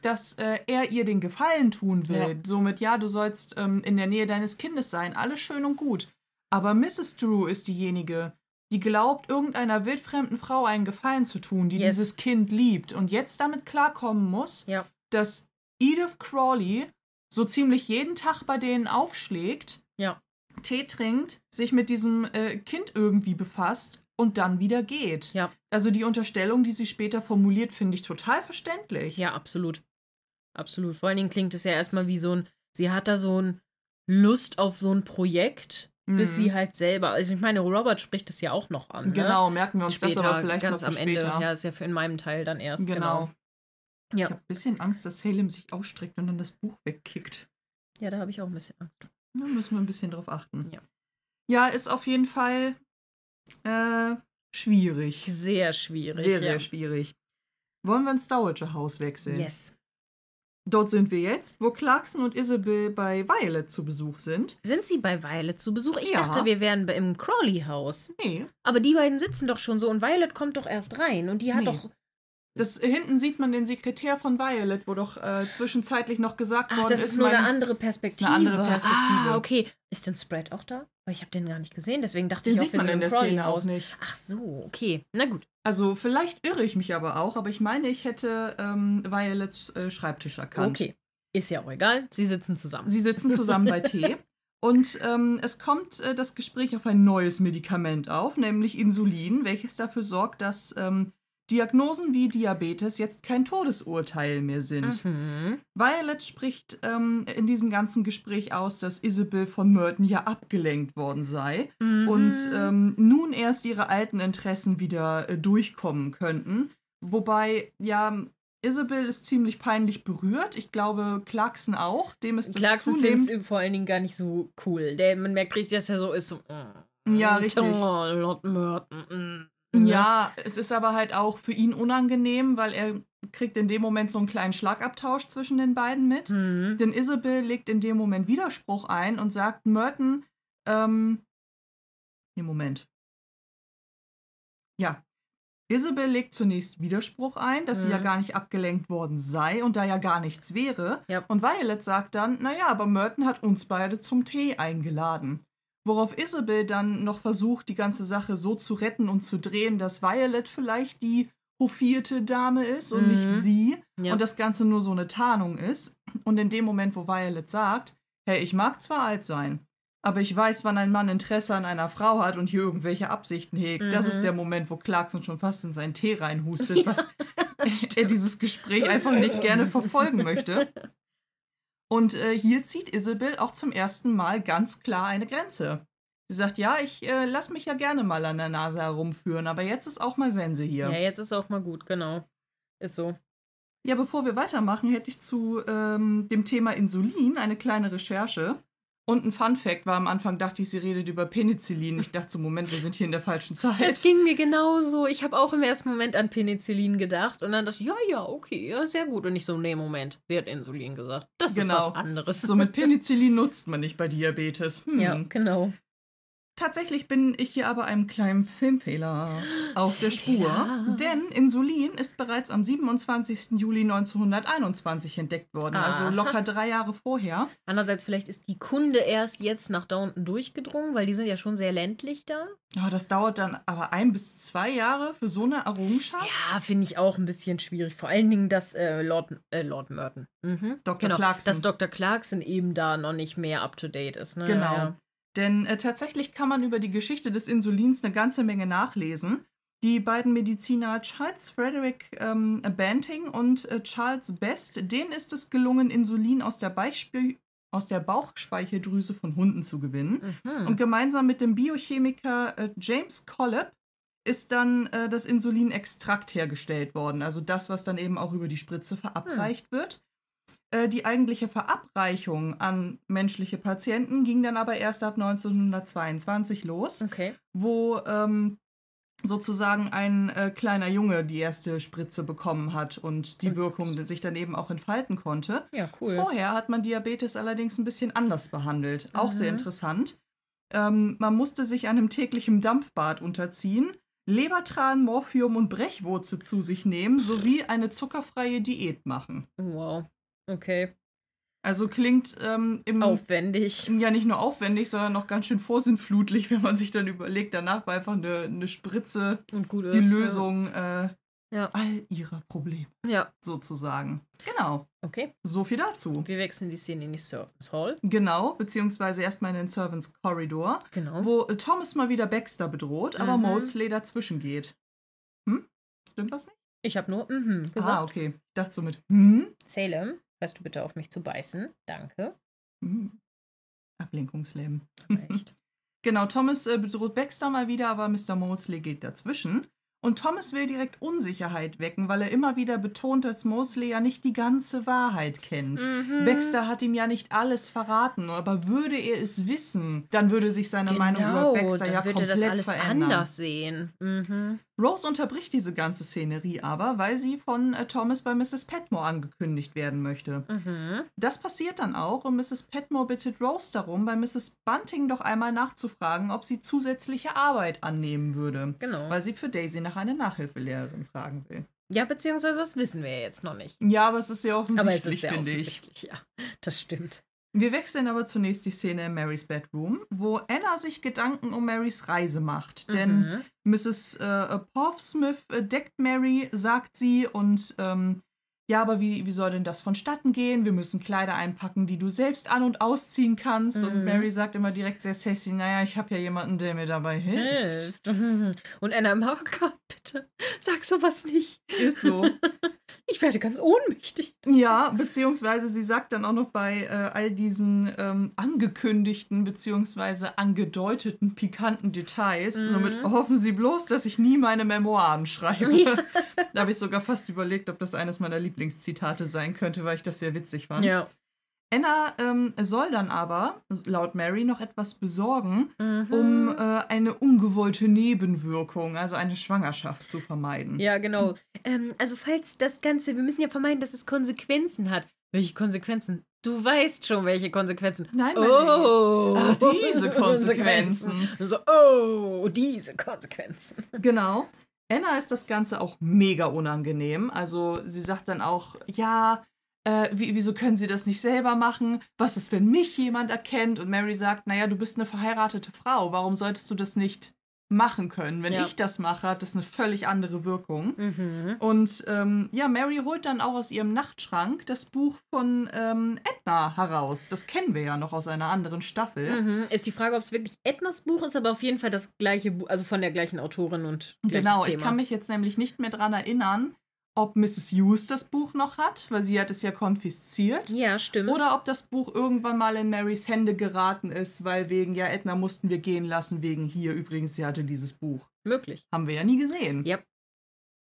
Speaker 2: dass äh, er ihr den Gefallen tun will.
Speaker 1: Ja.
Speaker 2: Somit, ja, du sollst ähm, in der Nähe deines Kindes sein. Alles schön und gut. Aber Mrs. Drew ist diejenige, die glaubt, irgendeiner wildfremden Frau einen Gefallen zu tun, die
Speaker 1: Yes.
Speaker 2: dieses Kind liebt und jetzt damit klarkommen muss,
Speaker 1: Ja.
Speaker 2: dass Edith Crawley so ziemlich jeden Tag bei denen aufschlägt,
Speaker 1: Ja.
Speaker 2: Tee trinkt, sich mit diesem äh, Kind irgendwie befasst und dann wieder geht.
Speaker 1: Ja.
Speaker 2: Also die Unterstellung, die sie später formuliert, finde ich total verständlich.
Speaker 1: Ja, absolut. Absolut. Vor allen Dingen klingt es ja erstmal wie so ein, sie hat da so ein Lust auf so ein Projekt, bis
Speaker 2: Mhm.
Speaker 1: sie halt selber, also ich meine, Robert spricht es ja auch noch an. Ne?
Speaker 2: Genau, merken wir uns
Speaker 1: Später,
Speaker 2: das aber vielleicht
Speaker 1: ganz am Ende.
Speaker 2: später.
Speaker 1: Ja, ist ja für in meinem Teil dann erst.
Speaker 2: genau.
Speaker 1: Genau.
Speaker 2: Ich
Speaker 1: Ja.
Speaker 2: habe ein bisschen Angst, dass Salem sich ausstreckt und dann das Buch wegkickt.
Speaker 1: ja, da habe ich auch ein bisschen Angst.
Speaker 2: Da müssen wir ein bisschen drauf achten.
Speaker 1: Ja.
Speaker 2: Ja, ist auf jeden Fall äh, schwierig.
Speaker 1: Sehr schwierig.
Speaker 2: Sehr,
Speaker 1: ja.
Speaker 2: sehr schwierig. Wollen wir ins Dowager Haus wechseln?
Speaker 1: Yes.
Speaker 2: Dort sind wir jetzt, wo Clarkson und Isabel bei Violet zu Besuch sind.
Speaker 1: Sind sie bei Violet zu Besuch? Ich
Speaker 2: Ja.
Speaker 1: dachte, wir wären im Crowley-Haus.
Speaker 2: Nee.
Speaker 1: Aber die beiden sitzen doch schon so und Violet kommt doch erst rein und die hat
Speaker 2: Nee.
Speaker 1: doch.
Speaker 2: Das, hinten sieht man den Sekretär von Violet, wo doch äh, zwischenzeitlich noch gesagt
Speaker 1: Ach,
Speaker 2: worden
Speaker 1: das
Speaker 2: ist.
Speaker 1: ist nur eine
Speaker 2: mein-
Speaker 1: andere Perspektive.
Speaker 2: eine andere Perspektive.
Speaker 1: Ah, okay. Ist denn Spread auch da? Weil ich habe den gar nicht gesehen, deswegen dachte
Speaker 2: Den
Speaker 1: ich auch,
Speaker 2: sieht
Speaker 1: wir
Speaker 2: man
Speaker 1: sind
Speaker 2: in
Speaker 1: im
Speaker 2: der Szene auch
Speaker 1: Crowley-Haus.
Speaker 2: nicht.
Speaker 1: Ach so, okay. Na gut.
Speaker 2: Also vielleicht irre ich mich aber auch, aber ich meine, ich hätte ähm, Violets äh, Schreibtisch erkannt.
Speaker 1: Okay. Ist ja auch egal. Sie sitzen zusammen.
Speaker 2: Sie sitzen zusammen bei Tee [laughs] und ähm, es kommt äh, das Gespräch auf ein neues Medikament auf, nämlich Insulin, welches dafür sorgt, dass ähm, Diagnosen wie Diabetes jetzt kein Todesurteil mehr sind.
Speaker 1: Mhm.
Speaker 2: Violet spricht ähm, in diesem ganzen Gespräch aus, dass Isabel von Merton ja abgelenkt worden sei
Speaker 1: Mhm.
Speaker 2: und ähm, nun erst ihre alten Interessen wieder äh, durchkommen könnten. Wobei, ja, Isabel ist ziemlich peinlich berührt. Ich glaube, Clarkson auch. Dem ist das
Speaker 1: Clarkson findet
Speaker 2: zunehmend...
Speaker 1: es vor allen Dingen gar nicht so cool. Der, man merkt richtig, dass er so ist. So, mm,
Speaker 2: Ja, richtig.
Speaker 1: Oh, Lord Merton. Mm.
Speaker 2: Ja, es ist aber halt auch für ihn unangenehm, weil er kriegt in dem Moment so einen kleinen Schlagabtausch zwischen den beiden mit.
Speaker 1: Mhm.
Speaker 2: Denn Isabel legt in dem Moment Widerspruch ein und sagt, Merton, ähm, nee, Moment. Ja. Isabel legt zunächst Widerspruch ein, dass sie
Speaker 1: Mhm.
Speaker 2: ja gar nicht abgelenkt worden sei und da ja gar nichts wäre.
Speaker 1: Ja.
Speaker 2: Und Violet sagt dann, naja, aber Merton hat uns beide zum Tee eingeladen. Worauf Isabel dann noch versucht, die ganze Sache so zu retten und zu drehen, dass Violet vielleicht die hofierte Dame ist und
Speaker 1: Mhm.
Speaker 2: nicht sie
Speaker 1: Ja.
Speaker 2: und das Ganze nur so eine Tarnung ist. Und in dem Moment, wo Violet sagt, hey, ich mag zwar alt sein, aber ich weiß, wann ein Mann Interesse an einer Frau hat und hier irgendwelche Absichten hegt. Das
Speaker 1: Mhm.
Speaker 2: ist der Moment, wo Clarkson schon fast in seinen Tee reinhustet, weil [laughs] [laughs] er dieses Gespräch einfach nicht gerne verfolgen möchte. Und äh, hier zieht Isabel auch zum ersten Mal ganz klar eine Grenze. Sie sagt, ja, ich äh, lass mich ja gerne mal an der Nase herumführen, aber jetzt ist auch mal Sense hier.
Speaker 1: ja, jetzt ist auch mal gut, genau. Ist so.
Speaker 2: Ja, bevor wir weitermachen, hätte ich zu ähm, dem Thema Insulin eine kleine Recherche. Und ein Fun Fact war am Anfang, dachte ich, sie redet über Penicillin. Ich dachte so, Moment, wir sind hier in der falschen
Speaker 1: Es
Speaker 2: Zeit.
Speaker 1: ging mir genauso. Ich habe auch im ersten Moment an Penicillin gedacht und dann dachte ich, ja, ja, okay, ja, sehr gut. Und nicht so, nee, Moment, sie hat Insulin gesagt. Das
Speaker 2: Genau.
Speaker 1: ist was anderes.
Speaker 2: So mit [laughs] Penicillin nutzt man nicht bei Diabetes. Hm.
Speaker 1: ja, genau.
Speaker 2: Tatsächlich bin ich hier aber einem kleinen Filmfehler [gasps] auf der Spur. Denn Insulin ist bereits am 27. Juli 1921 entdeckt worden. Also
Speaker 1: Aha.
Speaker 2: locker [laughs] drei Jahre vorher.
Speaker 1: Andererseits, vielleicht ist die Kunde erst jetzt nach da unten durchgedrungen, weil die sind ja schon sehr ländlich da.
Speaker 2: Ja, das dauert dann aber ein bis zwei Jahre für so eine Errungenschaft.
Speaker 1: Ja, finde ich auch ein bisschen schwierig. Vor allen Dingen, dass äh, Lord, äh, Lord Merton, mhm.
Speaker 2: Dr.
Speaker 1: Genau,
Speaker 2: Clarkson.
Speaker 1: dass Dr. Clarkson eben da noch nicht mehr up to date ist. Ne?
Speaker 2: Genau.
Speaker 1: Ja,
Speaker 2: Denn äh, tatsächlich kann man über die Geschichte des Insulins eine ganze Menge nachlesen. Die beiden Mediziner Charles Frederick ähm, Banting und äh, Charles Best, denen ist es gelungen, Insulin aus der, Beichspü aus der Bauchspeicheldrüse von Hunden zu gewinnen.
Speaker 1: Mhm.
Speaker 2: Und gemeinsam mit dem Biochemiker äh, James Colleb ist dann äh, das Insulinextrakt hergestellt worden. Also das, was dann eben auch über die Spritze verabreicht wird. Äh, die eigentliche Verabreichung an menschliche Patienten ging dann aber erst ab 1922 los,
Speaker 1: okay.
Speaker 2: wo ähm, sozusagen ein äh, kleiner Junge die erste Spritze bekommen hat und die Wirkung sich dann eben auch entfalten konnte.
Speaker 1: Ja, cool.
Speaker 2: Vorher hat man Diabetes allerdings ein bisschen anders behandelt. Auch sehr
Speaker 1: Mhm.
Speaker 2: interessant. Ähm, man musste sich einem täglichen Dampfbad unterziehen. Lebertran, Morphium und Brechwurzel zu sich nehmen, sowie eine zuckerfreie Diät machen.
Speaker 1: Wow. Okay.
Speaker 2: Also klingt ähm, im,
Speaker 1: Aufwendig.
Speaker 2: ja nicht nur aufwendig, sondern noch ganz schön vorsinnflutlich, wenn man sich dann überlegt, danach war einfach eine, eine Spritze
Speaker 1: Und gut
Speaker 2: die
Speaker 1: ist,
Speaker 2: Lösung äh,
Speaker 1: Ja.
Speaker 2: all ihrer Probleme,
Speaker 1: Ja. ja.
Speaker 2: sozusagen. Genau,
Speaker 1: Okay.
Speaker 2: so viel dazu.
Speaker 1: Wir wechseln die Szene in die Service Hall.
Speaker 2: Genau, beziehungsweise erstmal in den Servants Corridor,
Speaker 1: Genau.
Speaker 2: wo äh, Thomas mal wieder Baxter bedroht, aber
Speaker 1: Mhm.
Speaker 2: Maudsley dazwischen geht. Hm? Stimmt was nicht?
Speaker 1: Ich habe nur mhm gesagt.
Speaker 2: Ah, okay. Ich dachte so mit hm?
Speaker 1: Salem, hörst du bitte auf mich zu beißen? Danke.
Speaker 2: hm. Ablenkungsleben.
Speaker 1: Echt. [laughs]
Speaker 2: Genau, Thomas äh, bedroht Baxter mal wieder, aber Mr. Mosley geht dazwischen. Und Thomas will direkt Unsicherheit wecken, weil er immer wieder betont, dass Mosley ja nicht die ganze Wahrheit kennt.
Speaker 1: Mhm.
Speaker 2: Baxter hat ihm ja nicht alles verraten, aber würde er es wissen, dann würde sich seine Meinung über Baxter
Speaker 1: Genau, dann
Speaker 2: ja
Speaker 1: wird er
Speaker 2: komplett
Speaker 1: das alles
Speaker 2: verändern.
Speaker 1: anders sehen. Mhm.
Speaker 2: Rose unterbricht diese ganze Szenerie aber, weil sie von äh, Thomas bei Mrs. Petmore angekündigt werden möchte.
Speaker 1: Mhm.
Speaker 2: Das passiert dann auch und Mrs. Petmore bittet Rose darum, bei Mrs. Bunting doch einmal nachzufragen, ob sie zusätzliche Arbeit annehmen würde,
Speaker 1: Genau.
Speaker 2: weil sie für Daisy nach einer Nachhilfelehrerin fragen will.
Speaker 1: Ja, beziehungsweise das wissen wir jetzt noch nicht.
Speaker 2: Ja, aber es ist sehr
Speaker 1: Aber es ist
Speaker 2: offensichtlich,
Speaker 1: sehr
Speaker 2: finde ich.
Speaker 1: offensichtlich, ja. Das stimmt.
Speaker 2: Wir wechseln aber zunächst die Szene in Marys Bedroom, wo Anna sich Gedanken um Marys Reise macht. Denn
Speaker 1: Mhm.
Speaker 2: Mrs. Äh, äh, deckt Mary, sagt sie, und ähm, ja, aber wie, wie soll denn das vonstatten gehen? Wir müssen Kleider einpacken, die du selbst an- und ausziehen kannst. Und
Speaker 1: Mhm.
Speaker 2: Mary sagt immer direkt sehr sassy, naja, ich habe ja jemanden, der mir dabei hilft.
Speaker 1: Hilft. [laughs] Und Anna oh Gott, bitte, sag sowas nicht.
Speaker 2: Ist so. [laughs]
Speaker 1: Ich werde ganz ohnmächtig.
Speaker 2: Ja, beziehungsweise sie sagt dann auch noch bei äh, all diesen ähm, angekündigten beziehungsweise angedeuteten pikanten Details,
Speaker 1: Mhm.
Speaker 2: somit hoffen sie bloß, dass ich nie meine Memoiren schreibe.
Speaker 1: Ja. [laughs]
Speaker 2: da habe ich sogar fast überlegt, ob das eines meiner Lieblingszitate sein könnte, weil ich das sehr witzig fand.
Speaker 1: Ja.
Speaker 2: Anna ähm, soll dann aber, laut Mary, noch etwas besorgen,
Speaker 1: Mhm.
Speaker 2: um äh, eine ungewollte Nebenwirkung, also eine Schwangerschaft zu vermeiden.
Speaker 1: Ja, genau. Ähm, also falls das Ganze, wir müssen ja vermeiden, dass es Konsequenzen hat. Welche Konsequenzen? Du weißt schon, welche Konsequenzen.
Speaker 2: Nein, mein
Speaker 1: Oh,
Speaker 2: Ach, diese [laughs] Konsequenzen.
Speaker 1: So, oh, diese Konsequenzen. [laughs]
Speaker 2: Genau. Anna ist das Ganze auch mega unangenehm. Also sie sagt dann auch, ja, äh, wie, wieso können sie das nicht selber machen? Was ist, wenn mich jemand erkennt? Und Mary sagt, naja, du bist eine verheiratete Frau. Warum solltest du das nicht machen können? Wenn
Speaker 1: Ja.
Speaker 2: ich das mache, hat das eine völlig andere Wirkung.
Speaker 1: Mhm.
Speaker 2: Und ähm, ja, Mary holt dann auch aus ihrem Nachtschrank das Buch von ähm, Edna heraus. Das kennen wir ja noch aus einer anderen Staffel.
Speaker 1: Mhm. Ist die Frage, ob es wirklich Ednas Buch ist, aber auf jeden Fall das gleiche Buch, also von der gleichen Autorin und
Speaker 2: Genau,
Speaker 1: Thema.
Speaker 2: ich kann mich jetzt nämlich nicht mehr dran erinnern, ob Mrs. Hughes das Buch noch hat, weil sie hat es ja konfisziert.
Speaker 1: ja, stimmt.
Speaker 2: Oder ob das Buch irgendwann mal in Marys Hände geraten ist, weil wegen, ja, Edna mussten wir gehen lassen, wegen hier übrigens, sie hatte dieses Buch.
Speaker 1: möglich.
Speaker 2: Haben wir ja nie gesehen.
Speaker 1: Ja.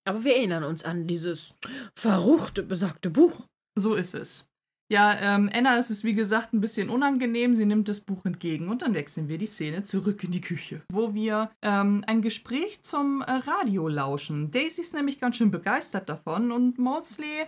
Speaker 1: Aber wir erinnern uns an dieses verruchte, besagte Buch.
Speaker 2: So ist es. Ja, ähm, Anna ist es wie gesagt ein bisschen unangenehm. Sie nimmt das Buch entgegen und dann wechseln wir die Szene zurück in die Küche, wo wir ähm, ein Gespräch zum äh, Radio lauschen. Daisy ist nämlich ganz schön begeistert davon und Maudsley,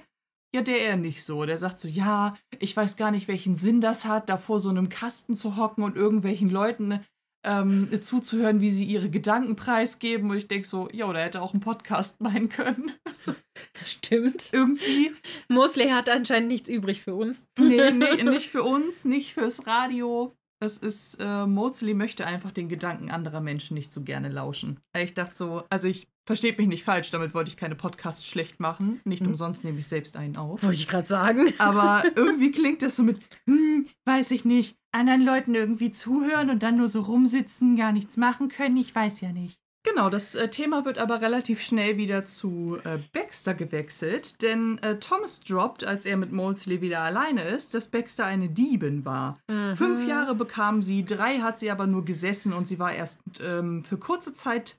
Speaker 2: ja, der eher nicht so. Der sagt so, ja, ich weiß gar nicht, welchen Sinn das hat, da vor so einem Kasten zu hocken und irgendwelchen Leuten ähm, zuzuhören, wie sie ihre Gedanken preisgeben. Und ich denke so, ja, da hätte auch ein Podcast meinen können. [laughs] Also,
Speaker 1: Das stimmt.
Speaker 2: irgendwie
Speaker 1: Mosley hat anscheinend nichts übrig für uns.
Speaker 2: Nee, nee, [laughs] nicht für uns, nicht fürs Radio. Das ist, äh, Maudsley möchte einfach den Gedanken anderer Menschen nicht so gerne lauschen. Ich dachte so, also ich versteht mich nicht falsch, damit wollte ich keine Podcasts schlecht machen. Nicht
Speaker 1: Mhm.
Speaker 2: umsonst nehme ich selbst einen auf.
Speaker 1: Wollte ich gerade sagen. [laughs]
Speaker 2: Aber irgendwie klingt das so mit, hm, weiß ich nicht, anderen Leuten irgendwie zuhören und dann nur so rumsitzen, gar nichts machen können, ich weiß ja nicht. Genau, das äh, Thema wird aber relativ schnell wieder zu äh, Baxter gewechselt, denn äh, Thomas droppt, als er mit Molesley wieder alleine ist, dass Baxter eine Diebin war. Fünf Jahre bekam sie, drei hat sie aber nur gesessen und sie war erst ähm, für kurze Zeit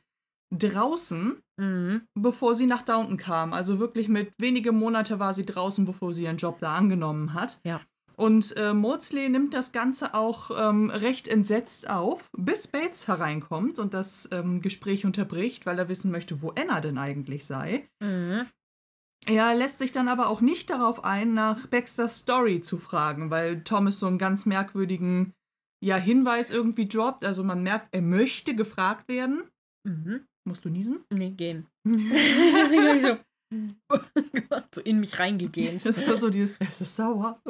Speaker 2: draußen,
Speaker 1: Mhm.
Speaker 2: bevor sie nach Downton kam. Also wirklich mit wenige Monate war sie draußen, bevor sie ihren Job da angenommen hat.
Speaker 1: Ja.
Speaker 2: Und äh, Maudsley nimmt das Ganze auch ähm, recht entsetzt auf, bis Bates hereinkommt und das ähm, Gespräch unterbricht, weil er wissen möchte, wo Anna denn eigentlich sei.
Speaker 1: Mhm.
Speaker 2: Er lässt sich dann aber auch nicht darauf ein, nach Baxters Story zu fragen, weil Thomas so einen ganz merkwürdigen ja, Hinweis irgendwie droppt. Also man merkt, er möchte gefragt werden.
Speaker 1: Mhm.
Speaker 2: Musst du niesen?
Speaker 1: Nee, gehen. [laughs] Deswegen habe ich so, [laughs] so in mich reingegeben.
Speaker 2: Das war so dieses, es ist sauer.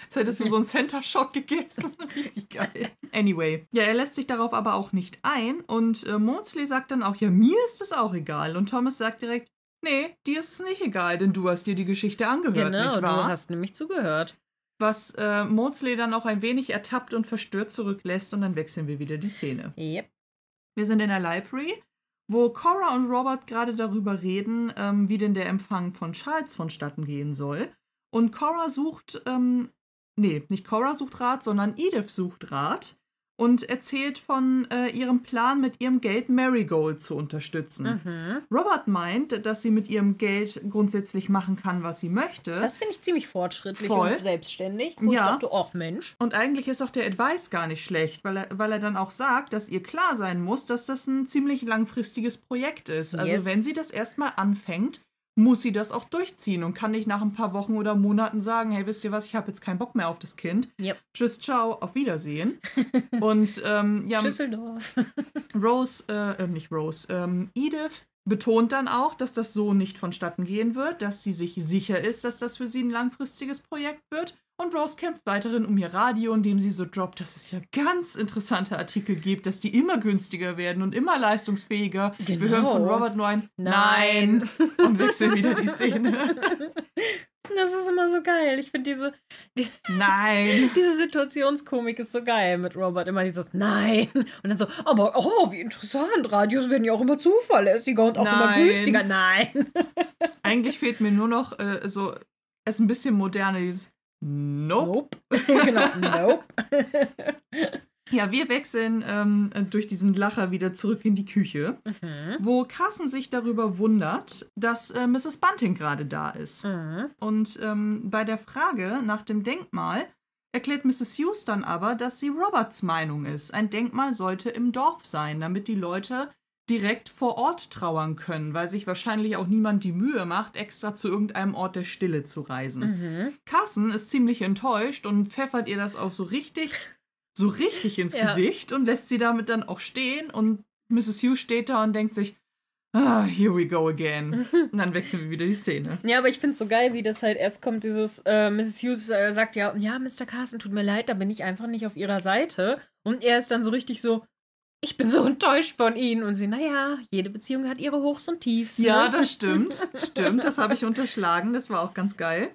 Speaker 2: Jetzt hättest du so einen Center Shock gegessen. [laughs] Richtig geil. Anyway. Ja, er lässt sich darauf aber auch nicht ein. Und äh, Maudsley sagt dann auch, ja, mir ist es auch egal. Und Thomas sagt direkt, nee, dir ist es nicht egal, denn du hast dir die Geschichte angehört,
Speaker 1: Genau,
Speaker 2: nicht wahr?
Speaker 1: du hast nämlich zugehört.
Speaker 2: Was äh, Maudsley dann auch ein wenig ertappt und verstört zurücklässt. Und dann wechseln wir wieder die Szene.
Speaker 1: Yep.
Speaker 2: Wir sind in der Library, wo Cora und Robert gerade darüber reden, ähm, wie denn der Empfang von Charles vonstatten gehen soll. Und Cora sucht, ähm, nee, nicht Cora sucht Rat, sondern Edith sucht Rat und erzählt von äh, ihrem Plan, mit ihrem Geld Marigold zu unterstützen.
Speaker 1: Mhm.
Speaker 2: Robert meint, dass sie mit ihrem Geld grundsätzlich machen kann, was sie möchte.
Speaker 1: Das finde ich ziemlich fortschrittlich
Speaker 2: Voll.
Speaker 1: und selbstständig. Wo
Speaker 2: Ja.
Speaker 1: ich dachte, ach Mensch.
Speaker 2: Und eigentlich ist auch der Advice gar nicht schlecht, weil er, weil er dann auch sagt, dass ihr klar sein muss, dass das ein ziemlich langfristiges Projekt ist. Also
Speaker 1: Yes.
Speaker 2: wenn sie das erstmal anfängt, muss sie das auch durchziehen und kann nicht nach ein paar Wochen oder Monaten sagen, hey, wisst ihr was, ich habe jetzt keinen Bock mehr auf das Kind.
Speaker 1: Yep.
Speaker 2: Tschüss, ciao, auf Wiedersehen. [laughs] und ähm, ja,
Speaker 1: Schüsseldorf. [laughs]
Speaker 2: Rose, äh, äh, nicht Rose, ähm, Edith betont dann auch, dass das so nicht vonstatten gehen wird, dass sie sich sicher ist, dass das für sie ein langfristiges Projekt wird. Und Rose kämpft weiterhin um ihr Radio, indem sie so droppt, dass es ja ganz interessante Artikel gibt, dass die immer günstiger werden und immer leistungsfähiger. Wir
Speaker 1: Genau.
Speaker 2: hören von Robert nur ein
Speaker 1: Nein.
Speaker 2: Nein und wechseln wieder die Szene. [laughs]
Speaker 1: Das ist immer so geil. Ich finde diese, diese,
Speaker 2: Nein. [laughs]
Speaker 1: diese Situationskomik ist so geil mit Robert. Immer dieses Nein. Und dann so, aber oh, wie interessant. Radios werden ja auch immer zuverlässiger und auch immer
Speaker 2: Nein.
Speaker 1: günstiger. Nein. [laughs]
Speaker 2: Eigentlich fehlt mir nur noch äh, so, es ist ein bisschen moderner, dieses Nope.
Speaker 1: Nope. [laughs] genau, nope. [laughs]
Speaker 2: Ja, wir wechseln ähm, durch diesen Lacher wieder zurück in die Küche,
Speaker 1: Mhm.
Speaker 2: wo Carson sich darüber wundert, dass äh, Mrs. Bunting gerade da ist.
Speaker 1: Mhm.
Speaker 2: Und ähm, bei der Frage nach dem Denkmal erklärt Mrs. Hughes dann aber, dass sie Roberts Meinung ist. Ein Denkmal sollte im Dorf sein, damit die Leute direkt vor Ort trauern können, weil sich wahrscheinlich auch niemand die Mühe macht, extra zu irgendeinem Ort der Stille zu reisen.
Speaker 1: Mhm.
Speaker 2: Carson ist ziemlich enttäuscht und pfeffert ihr das auch so richtig, so richtig ins
Speaker 1: Ja.
Speaker 2: Gesicht und lässt sie damit dann auch stehen und Mrs. Hughes steht da und denkt sich, ah, here we go again. [laughs] Und dann wechseln wir wieder die Szene.
Speaker 1: Ja, aber ich finde es so geil, wie das halt erst kommt, dieses, äh, Mrs. Hughes äh, sagt ja, ja, Mr. Carson, tut mir leid, da bin ich einfach nicht auf ihrer Seite. Und er ist dann so richtig so, ich bin so enttäuscht von ihnen. Und sie, naja, jede Beziehung hat ihre Hochs und Tiefs.
Speaker 2: Ja,
Speaker 1: ne?
Speaker 2: das stimmt. Stimmt, das habe ich [laughs] unterschlagen. Das war auch ganz geil.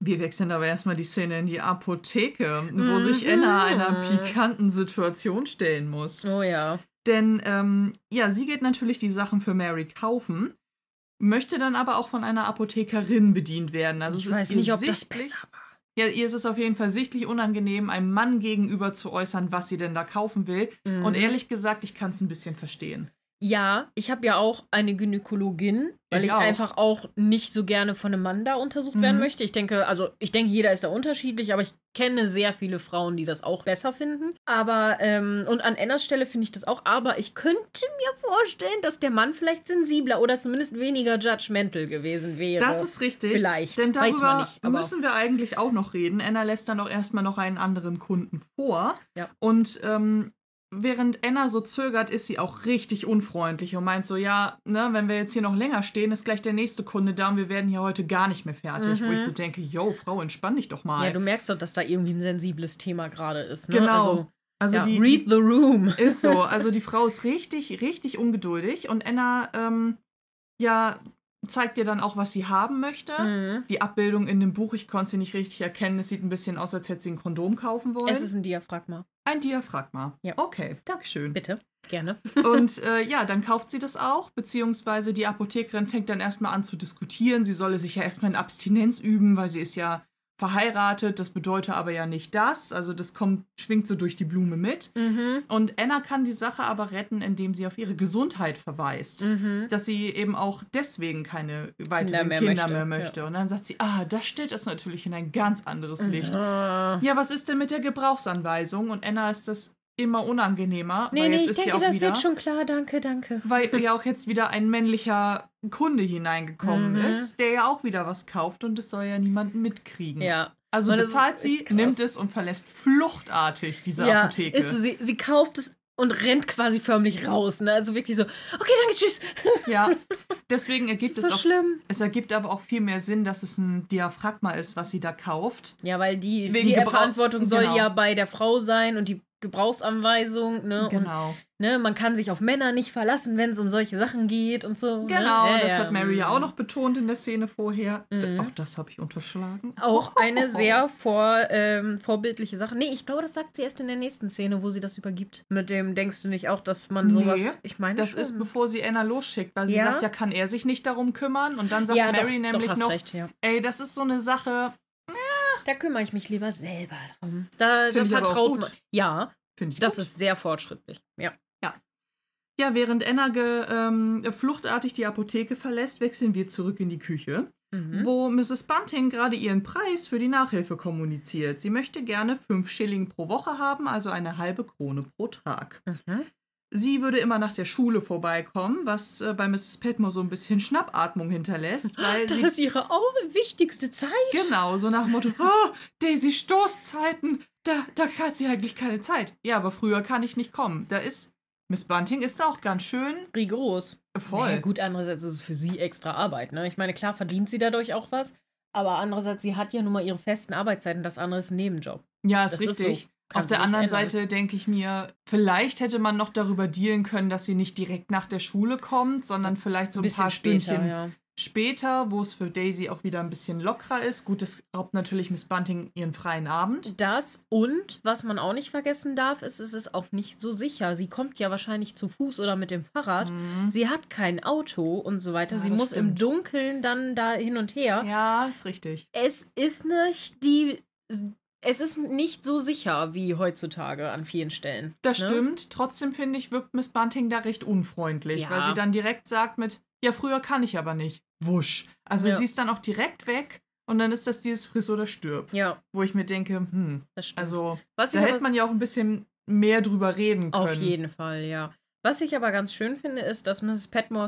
Speaker 2: Wir wechseln aber erstmal die Szene in die Apotheke, wo sich Anna einer pikanten Situation stellen muss.
Speaker 1: Oh ja.
Speaker 2: Denn ähm, ja, sie geht natürlich die Sachen für Mary kaufen, möchte dann aber auch von einer Apothekerin bedient werden. Also
Speaker 1: ich
Speaker 2: es ist
Speaker 1: weiß
Speaker 2: ihr
Speaker 1: nicht, ob das besser war.
Speaker 2: Ja, ihr ist es auf jeden Fall sichtlich unangenehm, einem Mann gegenüber zu äußern, was sie denn da kaufen will.
Speaker 1: Mhm.
Speaker 2: Und ehrlich gesagt, ich kann es ein bisschen verstehen.
Speaker 1: Ja, ich habe ja auch eine Gynäkologin, weil
Speaker 2: Ich
Speaker 1: ich,
Speaker 2: auch.
Speaker 1: einfach auch nicht so gerne von einem Mann da untersucht werden
Speaker 2: Mhm.
Speaker 1: möchte. Ich denke, also ich denke, jeder ist da unterschiedlich, aber ich kenne sehr viele Frauen, die das auch besser finden. Aber, ähm, und an Annas Stelle finde ich das auch, aber ich könnte mir vorstellen, dass der Mann vielleicht sensibler oder zumindest weniger judgmental gewesen wäre.
Speaker 2: Das ist richtig.
Speaker 1: Vielleicht.
Speaker 2: Denn
Speaker 1: Weiß
Speaker 2: darüber
Speaker 1: man nicht, aber-
Speaker 2: müssen wir eigentlich auch noch reden. Anna lässt dann auch erstmal noch einen anderen Kunden vor.
Speaker 1: Ja.
Speaker 2: Und ähm, während Anna so zögert, ist sie auch richtig unfreundlich und meint so, ja, ne, wenn wir jetzt hier noch länger stehen, ist gleich der nächste Kunde da und wir werden hier heute gar nicht mehr fertig. Wo ich so denke, yo, Frau, entspann dich doch mal.
Speaker 1: Mhm. Ja, du merkst doch, dass da irgendwie ein sensibles Thema gerade ist. Ne?
Speaker 2: Genau.
Speaker 1: Also,
Speaker 2: also
Speaker 1: ja,
Speaker 2: die,
Speaker 1: read the room. [laughs]
Speaker 2: Ist so. [laughs] Also die Frau ist richtig, richtig ungeduldig und Anna, ähm, ja, zeigt dir dann auch, was sie haben möchte.
Speaker 1: Mhm.
Speaker 2: Die Abbildung in dem Buch, ich konnte sie nicht richtig erkennen. Es sieht ein bisschen aus, als hätte sie ein Kondom kaufen wollen.
Speaker 1: Es ist ein Diaphragma.
Speaker 2: ein Diaphragma.
Speaker 1: Ja.
Speaker 2: Okay, Dankeschön.
Speaker 1: Bitte, gerne. [laughs]
Speaker 2: Und äh, ja, dann kauft sie das auch, beziehungsweise die Apothekerin fängt dann erstmal an zu diskutieren. Sie solle sich ja erstmal in Abstinenz üben, weil sie ist ja verheiratet. Das bedeutet aber ja nicht das. Also das kommt, schwingt so durch die Blume mit.
Speaker 1: Mhm.
Speaker 2: Und Anna kann die Sache aber retten, indem sie auf ihre Gesundheit verweist.
Speaker 1: Mhm.
Speaker 2: Dass sie eben auch deswegen keine weiteren
Speaker 1: Kinder mehr
Speaker 2: Kinder
Speaker 1: möchte,
Speaker 2: mehr möchte. Und dann sagt sie, ah, das stellt das natürlich in ein ganz anderes Licht.
Speaker 1: Ah.
Speaker 2: Ja, was ist denn mit der Gebrauchsanweisung? Und Anna ist das immer unangenehmer.
Speaker 1: Nee, nee, ich denke, das
Speaker 2: wieder,
Speaker 1: wird schon klar. Danke, danke.
Speaker 2: Weil [laughs] ja auch jetzt wieder ein männlicher Kunde hineingekommen
Speaker 1: Mhm.
Speaker 2: ist, der ja auch wieder was kauft und es soll ja niemand mitkriegen.
Speaker 1: Ja.
Speaker 2: Also bezahlt sie, nimmt es und verlässt fluchtartig diese
Speaker 1: ja,
Speaker 2: Apotheke.
Speaker 1: Ist so, sie, sie kauft es und rennt quasi förmlich raus. Ne? Also wirklich so, okay, danke, tschüss. [laughs]
Speaker 2: Ja, deswegen ergibt es
Speaker 1: so
Speaker 2: auch.
Speaker 1: schlimm.
Speaker 2: Es ergibt aber auch viel mehr Sinn, dass es ein Diaphragma ist, was sie da kauft.
Speaker 1: Ja, weil die,
Speaker 2: Wegen
Speaker 1: die Verantwortung soll
Speaker 2: genau.
Speaker 1: ja bei der Frau sein und die Gebrauchsanweisung, ne? Und,
Speaker 2: Genau.
Speaker 1: ne, man kann sich auf Männer nicht verlassen, wenn es um solche Sachen geht und so.
Speaker 2: Genau,
Speaker 1: ne? Ja,
Speaker 2: das
Speaker 1: ja.
Speaker 2: hat Mary ja auch noch betont in der Szene vorher.
Speaker 1: Mhm.
Speaker 2: Auch das habe ich unterschlagen.
Speaker 1: Auch [laughs] eine sehr vor, ähm, vorbildliche Sache. Nee, ich glaube, das sagt sie erst in der nächsten Szene, wo sie das übergibt. Mit dem denkst du nicht auch, dass man
Speaker 2: Nee,
Speaker 1: sowas. Ich meine,
Speaker 2: Das
Speaker 1: schon.
Speaker 2: ist, bevor sie Anna losschickt, weil sie
Speaker 1: Ja?
Speaker 2: sagt, ja, kann er sich nicht darum kümmern? Und dann sagt Mary
Speaker 1: doch,
Speaker 2: nämlich
Speaker 1: doch,
Speaker 2: noch,
Speaker 1: recht,
Speaker 2: ey, das ist so eine Sache,
Speaker 1: Da kümmere ich mich lieber selber drum. Da, da vertraut
Speaker 2: gut.
Speaker 1: man. Ja,
Speaker 2: finde ich
Speaker 1: das
Speaker 2: gut.
Speaker 1: ist sehr fortschrittlich. Ja.
Speaker 2: Ja, während Anna ge, ähm, fluchtartig die Apotheke verlässt, wechseln wir zurück in die Küche,
Speaker 1: Mhm.
Speaker 2: wo Mrs. Bunting gerade ihren Preis für die Nachhilfe kommuniziert. Sie möchte gerne fünf Schilling pro Woche haben, also eine halbe Krone pro Tag.
Speaker 1: Mhm.
Speaker 2: Sie würde immer nach der Schule vorbeikommen, was äh, bei Mrs. Petmore so ein bisschen Schnappatmung hinterlässt, [laughs] weil
Speaker 1: Das
Speaker 2: sie
Speaker 1: ist ihre wichtigste Zeit.
Speaker 2: Genau, so nach dem Motto, oh, [laughs] Daisy Stoßzeiten, da, da hat sie eigentlich keine Zeit. Ja, aber früher kann ich nicht kommen. Da ist, Miss Bunting ist auch ganz schön
Speaker 1: Rigoros.
Speaker 2: voll.
Speaker 1: Naja, gut, andererseits ist es für sie extra Arbeit. Ne? Ich meine, klar verdient sie dadurch auch was, aber andererseits, sie hat ja nun mal ihre festen Arbeitszeiten. Das andere ist ein Nebenjob.
Speaker 2: Ja, ist
Speaker 1: Das ist
Speaker 2: richtig.
Speaker 1: so.
Speaker 2: Auf der anderen
Speaker 1: ändern.
Speaker 2: Seite denke ich mir, vielleicht hätte man noch darüber dealen können, dass sie nicht direkt nach der Schule kommt, sondern vielleicht so ein, paar Stündchen
Speaker 1: ja.
Speaker 2: später, wo es für Daisy auch wieder ein bisschen lockerer ist. Gut, das raubt natürlich Miss Bunting ihren freien Abend.
Speaker 1: Das und was man auch nicht vergessen darf, ist, es ist auch nicht so sicher. Sie kommt ja wahrscheinlich zu Fuß oder mit dem Fahrrad. Sie hat kein Auto und so weiter.
Speaker 2: Ja,
Speaker 1: sie muss im
Speaker 2: stimmt.
Speaker 1: Dunkeln dann da hin und her.
Speaker 2: Ja, ist richtig.
Speaker 1: Es ist nicht die. Es ist nicht so sicher wie heutzutage an vielen Stellen.
Speaker 2: Das
Speaker 1: ne?
Speaker 2: stimmt. Trotzdem finde ich, wirkt Miss Bunting da recht unfreundlich,
Speaker 1: Ja.
Speaker 2: weil sie dann direkt sagt mit, ja, früher kann ich aber nicht. Wusch. Also
Speaker 1: Ja.
Speaker 2: sie ist dann auch direkt weg und dann ist das dieses Friss oder stirb.
Speaker 1: Ja,
Speaker 2: Wo ich mir denke, hm,
Speaker 1: das stimmt.
Speaker 2: also
Speaker 1: was
Speaker 2: da hätte man ja auch ein bisschen mehr drüber reden können.
Speaker 1: Auf jeden Fall, ja. Was ich aber ganz schön finde, ist, dass Mrs. Petmore,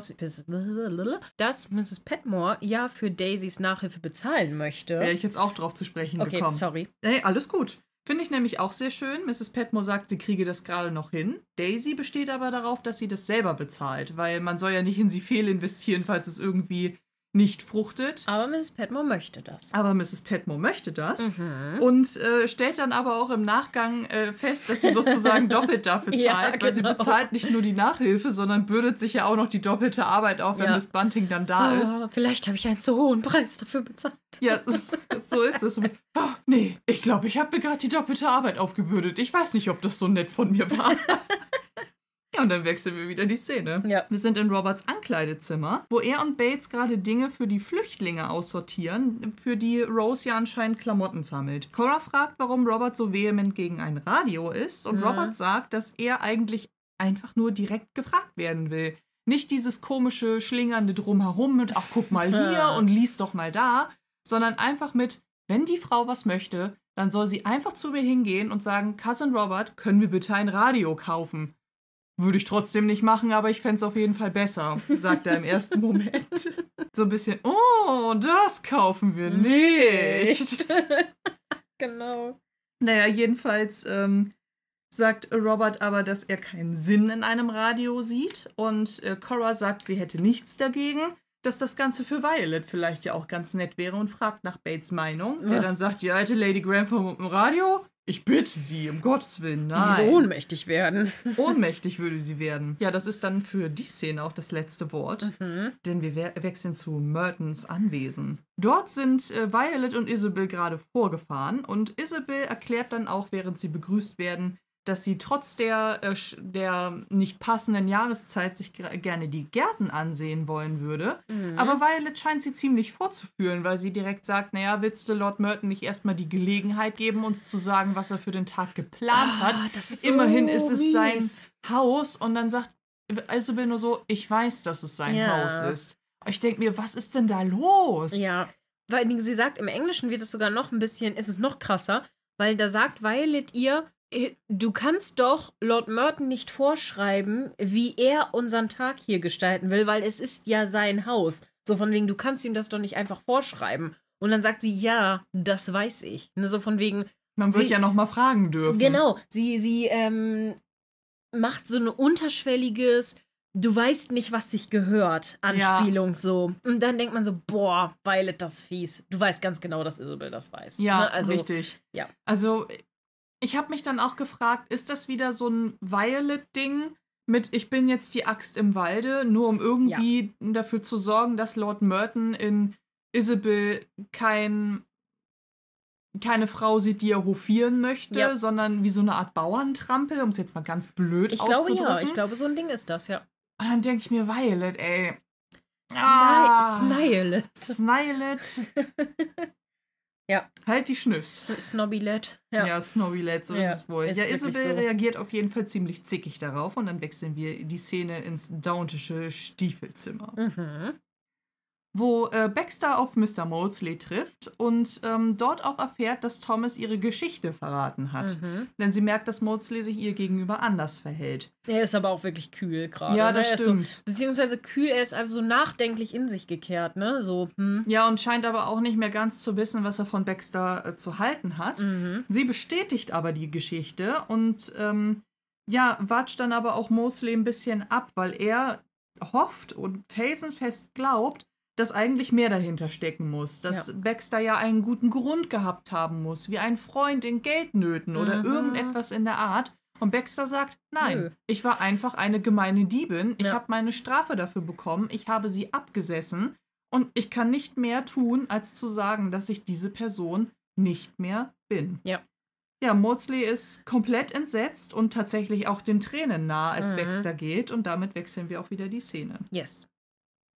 Speaker 1: dass Mrs. Petmore ja für Daisys Nachhilfe bezahlen möchte.
Speaker 2: Wäre ich jetzt auch drauf zu sprechen
Speaker 1: okay,
Speaker 2: gekommen.
Speaker 1: sorry.
Speaker 2: Hey, alles gut. Finde ich nämlich auch sehr schön. Mrs. Petmore sagt, sie kriege das gerade noch hin. Daisy besteht aber darauf, dass sie das selber bezahlt, weil man soll ja nicht in sie [laughs] fehlinvestieren, falls es irgendwie nicht fruchtet.
Speaker 1: Aber Mrs. Petmore möchte das.
Speaker 2: Aber Mrs. Petmore möchte das
Speaker 1: Mhm.
Speaker 2: und äh, stellt dann aber auch im Nachgang äh, fest, dass sie [laughs] sozusagen doppelt dafür zahlt,
Speaker 1: Ja,
Speaker 2: weil sie
Speaker 1: genau.
Speaker 2: bezahlt nicht nur die Nachhilfe, sondern bürdet sich ja auch noch die doppelte Arbeit auf, wenn
Speaker 1: Ja.
Speaker 2: Miss Bunting dann da ist.
Speaker 1: Oh, vielleicht habe ich einen zu hohen Preis dafür bezahlt.
Speaker 2: Ja, ist, so ist es. [laughs] Oh, nee, ich glaube, ich habe mir gerade die doppelte Arbeit aufgebürdet. Ich weiß nicht, ob das so nett von mir war. [laughs] ja, und dann wechseln wir wieder die Szene.
Speaker 1: Ja.
Speaker 2: Wir sind in Roberts Ankleidezimmer, wo er und Bates gerade Dinge für die Flüchtlinge aussortieren, für die Rose ja anscheinend Klamotten sammelt. Cora fragt, warum Robert so vehement gegen ein Radio ist und
Speaker 1: Mhm.
Speaker 2: Robert sagt, dass er eigentlich einfach nur direkt gefragt werden will. Nicht dieses komische, schlingernde Drumherum mit, ach, guck mal [laughs] hier und lies doch mal da, sondern einfach mit, wenn die Frau was möchte, dann soll sie einfach zu mir hingehen und sagen, Cousin Robert, können wir bitte ein Radio kaufen? Würde ich trotzdem nicht machen, aber ich fände es auf jeden Fall besser, sagt er im ersten Moment. So ein bisschen, oh, das kaufen wir nicht. [laughs]
Speaker 1: genau.
Speaker 2: Naja, jedenfalls ähm, sagt Robert aber, dass er keinen Sinn in einem Radio sieht. Und äh, Cora sagt, sie hätte nichts dagegen, dass das Ganze für Violet vielleicht ja auch ganz nett wäre und fragt nach Bates Meinung. Der dann sagt, die alte Lady Grantham im Radio? Ich bitte sie, um Gottes Willen,
Speaker 1: Die
Speaker 2: nein.
Speaker 1: würde ohnmächtig werden. [laughs]
Speaker 2: Ohnmächtig würde sie werden. Ja, das ist dann für die Szene auch das letzte Wort,
Speaker 1: Mhm.
Speaker 2: denn wir we wechseln zu Mertons Anwesen. Dort sind äh, Violet und Isabel gerade vorgefahren und Isabel erklärt dann auch, während sie begrüßt werden, dass sie trotz der, äh, der nicht passenden Jahreszeit sich gerne die Gärten ansehen wollen würde.
Speaker 1: Mhm.
Speaker 2: Aber Violet scheint sie ziemlich vorzuführen, weil sie direkt sagt, naja, willst du Lord Merton nicht erstmal die Gelegenheit geben, uns zu sagen, was er für den Tag geplant hat?
Speaker 1: Ah, ist
Speaker 2: Immerhin
Speaker 1: so
Speaker 2: ist es sein
Speaker 1: mies.
Speaker 2: Haus und dann sagt Isabel nur so, ich weiß, dass es sein
Speaker 1: Ja.
Speaker 2: Haus ist. Ich denke mir, was ist denn da los?
Speaker 1: Ja, weil sie sagt, im Englischen wird es sogar noch ein bisschen, ist es noch krasser, weil da sagt Violet ihr, "Eh, du kannst doch Lord Merton nicht vorschreiben, wie er unseren Tag hier gestalten will, weil es ist ja sein Haus. So von wegen, du kannst ihm das doch nicht einfach vorschreiben. Und dann sagt sie, ja, das weiß ich. Ne, So von wegen,
Speaker 2: Man wird
Speaker 1: Sie-
Speaker 2: ja noch mal fragen dürfen.
Speaker 1: Genau, sie, sie, ähm, macht so ein unterschwelliges, du weißt nicht, was sich gehört, Anspielung so. Und dann denkt man so, boah, Violet, das fies. Du weißt ganz genau, dass Isabel das weiß.
Speaker 2: Ja,
Speaker 1: Ne? also,
Speaker 2: richtig.
Speaker 1: ja.
Speaker 2: Also, ich habe mich dann auch gefragt, ist das wieder so ein Violet-Ding mit ich bin jetzt die Axt im Walde, nur um irgendwie dafür zu sorgen, dass Lord Merton in Isabel kein keine Frau sieht, die er hofieren möchte,
Speaker 1: Ja.
Speaker 2: sondern wie so eine Art Bauerntrampel, um es jetzt mal ganz blöd
Speaker 1: Ich glaube
Speaker 2: auszudrücken.
Speaker 1: ja, ich glaube, so ein Ding ist das, ja.
Speaker 2: Und dann denke ich mir, Violet, ey.
Speaker 1: Sni
Speaker 2: Ah.
Speaker 1: Snile.
Speaker 2: Snilet. [laughs] [laughs]
Speaker 1: Ja.
Speaker 2: Halt die Schnüffs.
Speaker 1: Snobbylet.
Speaker 2: Ja,
Speaker 1: Ja.
Speaker 2: Snowylet, so
Speaker 1: Ja,
Speaker 2: ist es wohl.
Speaker 1: ist
Speaker 2: ja, Isabel
Speaker 1: so.
Speaker 2: reagiert auf jeden Fall ziemlich zickig darauf und dann wechseln wir die Szene ins Dauntische Stiefelzimmer,
Speaker 1: Mhm.
Speaker 2: Wo äh, Baxter auf Mr. Molesley trifft und ähm, dort auch erfährt, dass Thomas ihre Geschichte verraten hat.
Speaker 1: Mhm.
Speaker 2: Denn sie merkt, dass Molesley sich ihr gegenüber anders verhält.
Speaker 1: Er ist aber auch wirklich kühl gerade.
Speaker 2: ja,
Speaker 1: ne?
Speaker 2: das
Speaker 1: Er
Speaker 2: stimmt.
Speaker 1: So, beziehungsweise kühl, er ist also so nachdenklich in sich gekehrt, ne? So, hm.
Speaker 2: Ja, und scheint aber auch nicht mehr ganz zu wissen, was er von Baxter äh, zu halten hat.
Speaker 1: Mhm.
Speaker 2: Sie bestätigt aber die Geschichte und ähm, ja, watscht dann aber auch Mosley ein bisschen ab, weil er hofft und felsenfest glaubt, dass eigentlich mehr dahinter stecken muss. Dass
Speaker 1: Ja.
Speaker 2: Baxter ja einen guten Grund gehabt haben muss, wie ein Freund in Geldnöten oder
Speaker 1: Mhm.
Speaker 2: irgendetwas in der Art. Und Baxter sagt, nein,
Speaker 1: Nö.
Speaker 2: ich war einfach eine gemeine Diebin. Ich
Speaker 1: Ja.
Speaker 2: habe meine Strafe dafür bekommen. Ich habe sie abgesessen. Und ich kann nicht mehr tun, als zu sagen, dass ich diese Person nicht mehr bin.
Speaker 1: Ja.
Speaker 2: Ja, Maudsley ist komplett entsetzt und tatsächlich auch den Tränen nah, als
Speaker 1: Mhm.
Speaker 2: Baxter geht. Und damit wechseln wir auch wieder die Szene.
Speaker 1: Yes.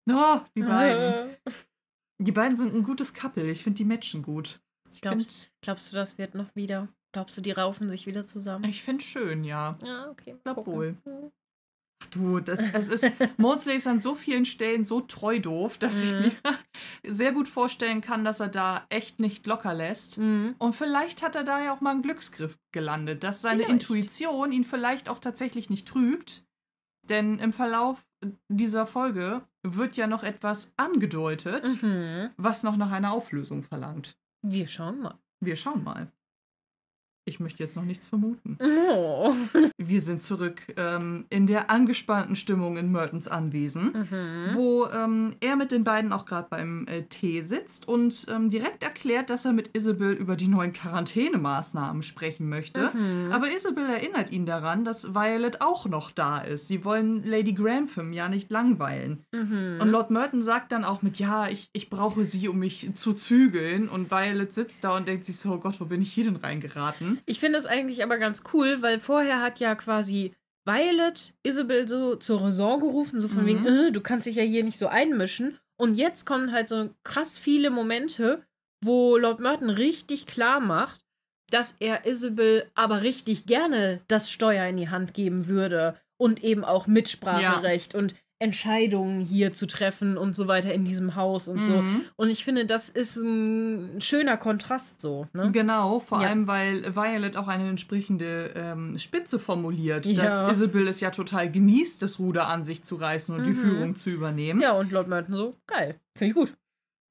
Speaker 2: Oh, die beiden.
Speaker 1: Äh.
Speaker 2: Die beiden sind ein gutes Couple. Ich finde die matchen gut. Ich finde
Speaker 1: Glaubst, glaubst du, das wird noch wieder? Glaubst du, die raufen sich wieder zusammen?
Speaker 2: ich find schön, ja.
Speaker 1: Ja, okay.
Speaker 2: glaub wohl.
Speaker 1: Mhm.
Speaker 2: Ach du, das, es ist, [laughs] Maudsley ist an so vielen Stellen so treu doof, dass ich
Speaker 1: Mhm.
Speaker 2: mir [laughs] sehr gut vorstellen kann, dass er da echt nicht locker lässt.
Speaker 1: Mhm.
Speaker 2: Und vielleicht hat er da ja auch mal einen Glücksgriff gelandet, dass seine
Speaker 1: Vielleicht.
Speaker 2: Intuition ihn vielleicht auch tatsächlich nicht trügt. Denn im Verlauf dieser Folge wird ja noch etwas angedeutet,
Speaker 1: Mhm.
Speaker 2: was noch nach einer Auflösung verlangt.
Speaker 1: Wir schauen mal.
Speaker 2: Wir schauen mal. Ich möchte jetzt noch nichts vermuten. [laughs]
Speaker 1: Oh.
Speaker 2: Wir sind zurück ähm, in der angespannten Stimmung in Mertons Anwesen,
Speaker 1: Mhm.
Speaker 2: wo ähm, er mit den beiden auch gerade beim äh, Tee sitzt und ähm, direkt erklärt, dass er mit Isabel über die neuen Quarantänemaßnahmen sprechen möchte.
Speaker 1: Mhm.
Speaker 2: Aber Isabel erinnert ihn daran, dass Violet auch noch da ist. Sie wollen Lady Grantham ja nicht langweilen.
Speaker 1: Mhm.
Speaker 2: Und Lord Merton sagt dann auch mit, ja, ich, ich brauche sie, um mich zu zügeln. Und Violet sitzt da und denkt sich so, oh Gott, wo bin ich hier denn reingeraten?
Speaker 1: Ich finde es eigentlich aber ganz cool, weil vorher hat ja quasi Violet Isabel so zur Raison gerufen, so von
Speaker 2: Mhm.
Speaker 1: wegen, äh, du kannst dich ja hier nicht so einmischen. Und jetzt kommen halt so krass viele Momente, wo Lord Merton richtig klar macht, dass er Isabel aber richtig gerne das Steuer in die Hand geben würde und eben auch Mitspracherecht und Entscheidungen hier zu treffen und so weiter in diesem Haus und so.
Speaker 2: Mhm.
Speaker 1: Und ich finde, das ist ein schöner Kontrast so. Ne?
Speaker 2: Genau, vor
Speaker 1: Ja.
Speaker 2: allem, weil Violet auch eine entsprechende ähm, Spitze formuliert,
Speaker 1: Ja.
Speaker 2: dass Isabel es ja total genießt, das Ruder an sich zu reißen und die
Speaker 1: Mhm.
Speaker 2: Führung zu übernehmen.
Speaker 1: Ja, und Lord Merton so, geil, finde ich gut.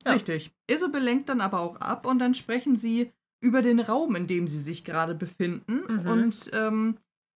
Speaker 1: ja.
Speaker 2: Richtig. Isabel lenkt dann aber auch ab und dann sprechen sie über den Raum, in dem sie sich gerade befinden.
Speaker 1: Mhm.
Speaker 2: Und ähm,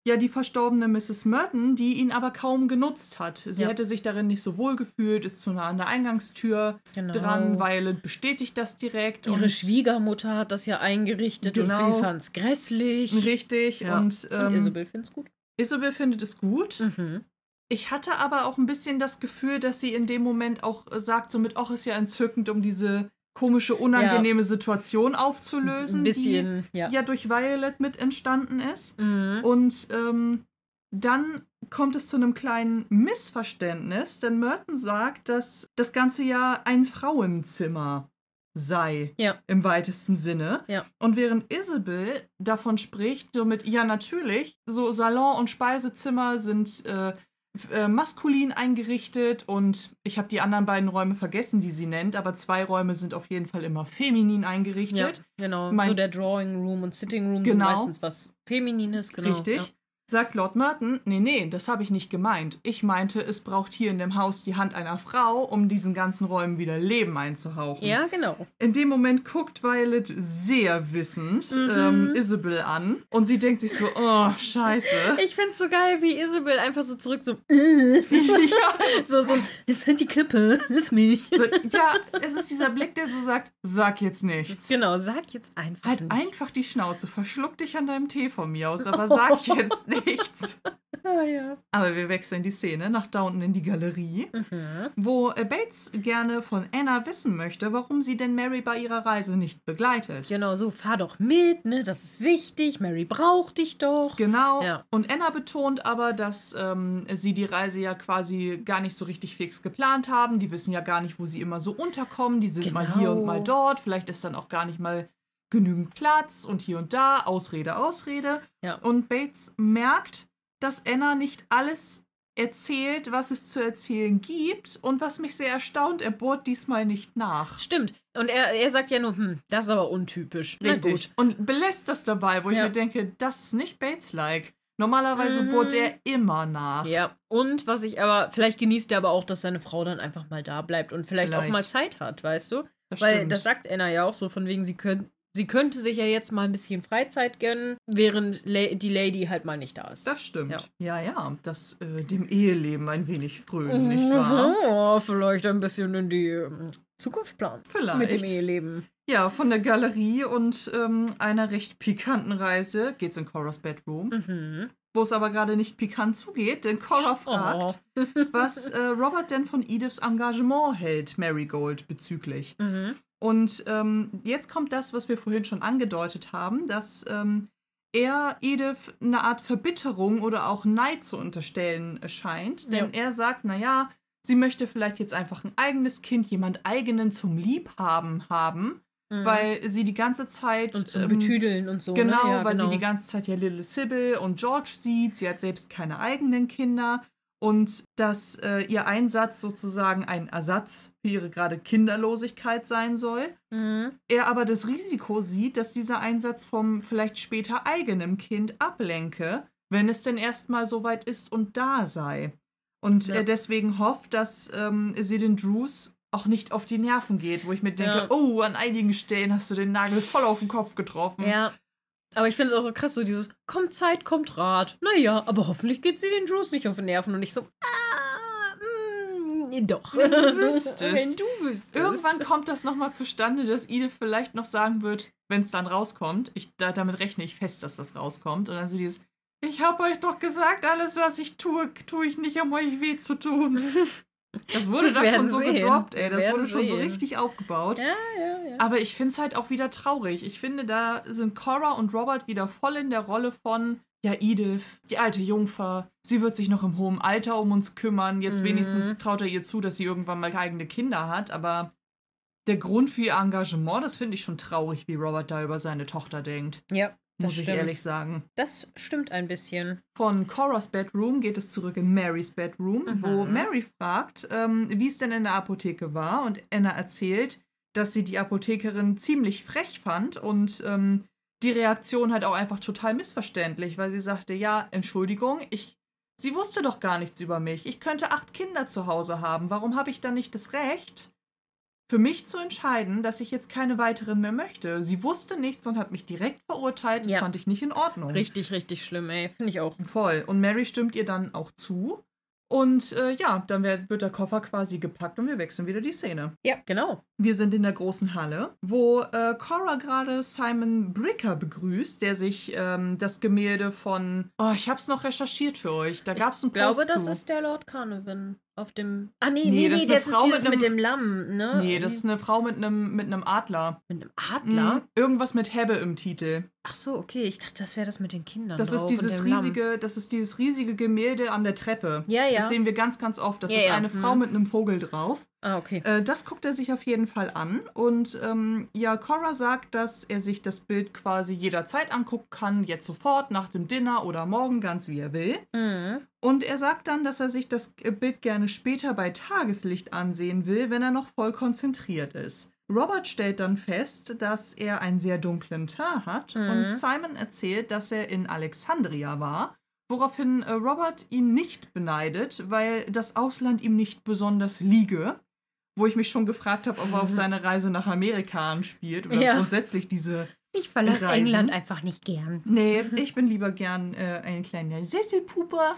Speaker 2: ja, die verstorbene Mrs. Merton, die ihn aber kaum genutzt hat. Sie
Speaker 1: Ja.
Speaker 2: hätte sich darin nicht so wohl gefühlt, ist zu nah an der Eingangstür
Speaker 1: Genau.
Speaker 2: dran. Violet bestätigt das direkt.
Speaker 1: Ihre Schwiegermutter hat das ja eingerichtet
Speaker 2: Genau.
Speaker 1: und sie fand es grässlich.
Speaker 2: Richtig.
Speaker 1: Ja.
Speaker 2: Und, ähm,
Speaker 1: und Isabel findet es gut.
Speaker 2: Isabel findet es gut.
Speaker 1: Mhm.
Speaker 2: Ich hatte aber auch ein bisschen das Gefühl, dass sie in dem Moment auch sagt, so mit, ach, ist ja entzückend, um diese komische, unangenehme Situation aufzulösen,
Speaker 1: bisschen,
Speaker 2: die
Speaker 1: ja.
Speaker 2: ja durch Violet mit entstanden ist.
Speaker 1: Mhm.
Speaker 2: Und ähm, dann kommt es zu einem kleinen Missverständnis, denn Merton sagt, dass das Ganze ja ein Frauenzimmer sei,
Speaker 1: Ja.
Speaker 2: im weitesten Sinne.
Speaker 1: Ja.
Speaker 2: Und während Isabel davon spricht, so mit, ja, natürlich, so Salon und Speisezimmer sind äh, äh, maskulin eingerichtet und ich habe die anderen beiden Räume vergessen, die sie nennt, aber zwei Räume sind auf jeden Fall immer feminin
Speaker 1: ja,
Speaker 2: eingerichtet.
Speaker 1: genau.
Speaker 2: Mein-
Speaker 1: so der Drawing Room und Sitting Room
Speaker 2: Genau.
Speaker 1: sind meistens was Feminines, genau.
Speaker 2: Richtig.
Speaker 1: Ja.
Speaker 2: Sagt Lord Merton, nee, nee, das habe ich nicht gemeint. Ich meinte, es braucht hier in dem Haus die Hand einer Frau, um diesen ganzen Räumen wieder Leben einzuhauchen.
Speaker 1: Ja, genau.
Speaker 2: In dem Moment guckt Violet sehr wissend ähm, Isabel an und sie denkt sich so, oh, scheiße.
Speaker 1: Ich find's so geil, wie Isabel einfach so zurück so, [laughs] [laughs] äh. so, so, jetzt halt die Kippe, lass mich.
Speaker 2: So, ja, es ist dieser Blick, der so sagt, sag jetzt nichts.
Speaker 1: Genau, sag jetzt einfach
Speaker 2: Halt
Speaker 1: nichts.
Speaker 2: einfach die Schnauze, verschluck dich an deinem Tee von mir aus, aber [laughs] sag jetzt nichts. [laughs]
Speaker 1: Ah, ja.
Speaker 2: Aber wir wechseln die Szene nach da unten in die Galerie,
Speaker 1: Mhm.
Speaker 2: wo äh, Bates gerne von Anna wissen möchte, warum sie denn Mary bei ihrer Reise nicht begleitet.
Speaker 1: Genau, so, fahr doch mit, ne, das ist wichtig, Mary braucht dich doch.
Speaker 2: Genau.
Speaker 1: Ja.
Speaker 2: Und Anna betont aber, dass ähm, sie die Reise ja quasi gar nicht so richtig fix geplant haben. Die wissen ja gar nicht, wo sie immer so unterkommen. Die sind mal
Speaker 1: Genau.
Speaker 2: hier und mal dort. Vielleicht ist dann auch gar nicht mal genügend Platz und hier und da. Ausrede, Ausrede.
Speaker 1: Ja.
Speaker 2: Und Bates merkt, dass Anna nicht alles erzählt, was es zu erzählen gibt. Und was mich sehr erstaunt, er bohrt diesmal nicht nach.
Speaker 1: Stimmt. Und er, er sagt ja nur, hm, das ist aber untypisch. Gut.
Speaker 2: Und belässt das dabei, wo ich
Speaker 1: Ja.
Speaker 2: mir denke, das ist nicht Bates-like. Normalerweise
Speaker 1: Mhm.
Speaker 2: bohrt er immer nach.
Speaker 1: Ja, und was ich aber, vielleicht genießt er aber auch, dass seine Frau dann einfach mal da bleibt und vielleicht, auch
Speaker 2: Vielleicht.
Speaker 1: mal Zeit hat, weißt du?
Speaker 2: Das
Speaker 1: Weil
Speaker 2: stimmt.
Speaker 1: das sagt Anna ja auch so, von wegen, sie, könnt, sie könnte sich ja jetzt mal ein bisschen Freizeit gönnen, während La die Lady halt mal nicht da ist.
Speaker 2: Das stimmt.
Speaker 1: Ja.
Speaker 2: Ja, ja, das äh, dem Eheleben ein wenig frönen, nicht wahr?
Speaker 1: Oh, vielleicht ein bisschen in die ähm, Zukunft planen.
Speaker 2: Vielleicht.
Speaker 1: Mit dem Eheleben.
Speaker 2: Ja, von der Galerie und ähm, einer recht pikanten Reise geht's in Coras Bedroom,
Speaker 1: Mhm.
Speaker 2: wo es aber gerade nicht pikant zugeht, denn Cora
Speaker 1: Oh.
Speaker 2: fragt, was äh, Robert denn von Ediths Engagement hält, Marigold bezüglich.
Speaker 1: Mhm.
Speaker 2: Und ähm, jetzt kommt das, was wir vorhin schon angedeutet haben, dass ähm, er Edith eine Art Verbitterung oder auch Neid zu unterstellen scheint. Denn er sagt, naja, sie möchte vielleicht jetzt einfach ein eigenes Kind, jemand eigenen zum Liebhaben haben,
Speaker 1: Mhm.
Speaker 2: weil sie die ganze Zeit.
Speaker 1: und zum
Speaker 2: ähm,
Speaker 1: Betüdeln und so.
Speaker 2: Genau,
Speaker 1: ne? ja,
Speaker 2: weil
Speaker 1: genau.
Speaker 2: sie die ganze Zeit ja Little Sybil und George sieht. Sie hat selbst keine eigenen Kinder. Und dass äh, ihr Einsatz sozusagen ein Ersatz für ihre gerade Kinderlosigkeit sein soll.
Speaker 1: Mhm.
Speaker 2: Er aber das Risiko sieht, dass dieser Einsatz vom vielleicht später eigenen Kind ablenke, wenn es denn erstmal soweit ist und da sei. Und
Speaker 1: Ja.
Speaker 2: er deswegen hofft, dass ähm, sie den Drews auch nicht auf die Nerven geht, wo ich mir denke,
Speaker 1: Ja.
Speaker 2: oh, an einigen Stellen hast du den Nagel voll auf den Kopf getroffen.
Speaker 1: Ja. Aber ich finde es auch so krass, so dieses kommt Zeit, kommt Rat. Naja, aber hoffentlich geht sie den Drews nicht auf die Nerven und ich so, ah, mm, doch.
Speaker 2: Wenn du [laughs] wüsstest.
Speaker 1: Wenn du wüsstest.
Speaker 2: Irgendwann kommt das nochmal zustande, dass Edith vielleicht noch sagen wird, wenn es dann rauskommt, ich, da, damit rechne ich fest, dass das rauskommt, und dann so dieses, ich habe euch doch gesagt, alles, was ich tue, tue ich nicht, um euch weh zu tun. [laughs] Das wurde da schon so
Speaker 1: sehen.
Speaker 2: gedroppt, ey. Das wurde schon so
Speaker 1: sehen.
Speaker 2: richtig aufgebaut.
Speaker 1: Ja, ja, ja.
Speaker 2: Aber ich finde es halt auch wieder traurig. Ich finde, da sind Cora und Robert wieder voll in der Rolle von, ja, Edith, die alte Jungfer, sie wird sich noch im hohen Alter um uns kümmern. Jetzt
Speaker 1: Mhm.
Speaker 2: wenigstens traut er ihr zu, dass sie irgendwann mal eigene Kinder hat. Aber der Grund für ihr Engagement, das finde ich schon traurig, wie Robert da über seine Tochter denkt.
Speaker 1: ja, das
Speaker 2: Muss ich
Speaker 1: stimmt.
Speaker 2: ehrlich sagen.
Speaker 1: Das stimmt ein bisschen.
Speaker 2: Von Coras Bedroom geht es zurück in Marys Bedroom,
Speaker 1: Mhm.
Speaker 2: wo Mary fragt, ähm, wie es denn in der Apotheke war. Und Anna erzählt, dass sie die Apothekerin ziemlich frech fand und ähm, die Reaktion halt auch einfach total missverständlich, weil sie sagte, ja, Entschuldigung, ich, sie wusste doch gar nichts über mich. Ich könnte acht Kinder zu Hause haben. Warum habe ich dann nicht das Recht, für mich zu entscheiden, dass ich jetzt keine weiteren mehr möchte? Sie wusste nichts und hat mich direkt verurteilt. Das
Speaker 1: Ja.
Speaker 2: fand ich nicht in Ordnung.
Speaker 1: Richtig, richtig schlimm, ey. Finde ich auch.
Speaker 2: Voll. Und Mary stimmt ihr dann auch zu. Und äh, ja, dann wird, der Koffer quasi gepackt und wir wechseln wieder die Szene.
Speaker 1: Ja, genau.
Speaker 2: Wir sind in der großen Halle, wo äh, Cora gerade Simon Bricker begrüßt, der sich ähm, das Gemälde von. Oh, ich hab's noch recherchiert für euch. Da gab's einen
Speaker 1: Ich glaube,
Speaker 2: Post
Speaker 1: das
Speaker 2: zu.
Speaker 1: ist der Lord Carnarvon auf dem. Ah, nee,
Speaker 2: Nee,
Speaker 1: nee,
Speaker 2: das
Speaker 1: nee,
Speaker 2: ist
Speaker 1: das,
Speaker 2: eine Frau
Speaker 1: ist dieses
Speaker 2: mit
Speaker 1: mit,
Speaker 2: einem-
Speaker 1: dem Lamm, ne?
Speaker 2: Nee, das ist eine Frau mit einem mit einem Adler.
Speaker 1: Mit einem Adler?
Speaker 2: Mhm. Irgendwas mit Hebbe im Titel.
Speaker 1: Ach so, okay. Ich dachte, das wäre das mit den Kindern.
Speaker 2: Das ist dieses
Speaker 1: dem Lamm.
Speaker 2: riesige, das ist dieses riesige Gemälde an der Treppe.
Speaker 1: Ja, ja.
Speaker 2: Das sehen wir ganz, ganz oft. Das
Speaker 1: Ja,
Speaker 2: ist
Speaker 1: ja.
Speaker 2: eine Frau
Speaker 1: Mhm.
Speaker 2: mit einem Vogel drauf.
Speaker 1: Ah, okay.
Speaker 2: Äh, das guckt er sich auf jeden Fall an. Und ähm, ja, Cora sagt, dass er sich das Bild quasi jederzeit angucken kann, jetzt sofort, nach dem Dinner oder morgen, ganz wie er will.
Speaker 1: Mhm.
Speaker 2: Und er sagt dann, dass er sich das Bild gerne später bei Tageslicht ansehen will, wenn er noch voll konzentriert ist. Robert stellt dann fest, dass er einen sehr dunklen Teint hat
Speaker 1: Mhm.
Speaker 2: und Simon erzählt, dass er in Alexandria war, woraufhin äh, Robert ihn nicht beneidet, weil das Ausland ihm nicht besonders liege. Wo ich mich schon gefragt habe, ob er auf [laughs] seine Reise nach Amerika anspielt oder
Speaker 1: Ja.
Speaker 2: grundsätzlich diese.
Speaker 1: Ich verlasse
Speaker 2: Reisen.
Speaker 1: England einfach nicht gern.
Speaker 2: Nee, [laughs] ich bin lieber gern äh, ein kleiner Sesselpuper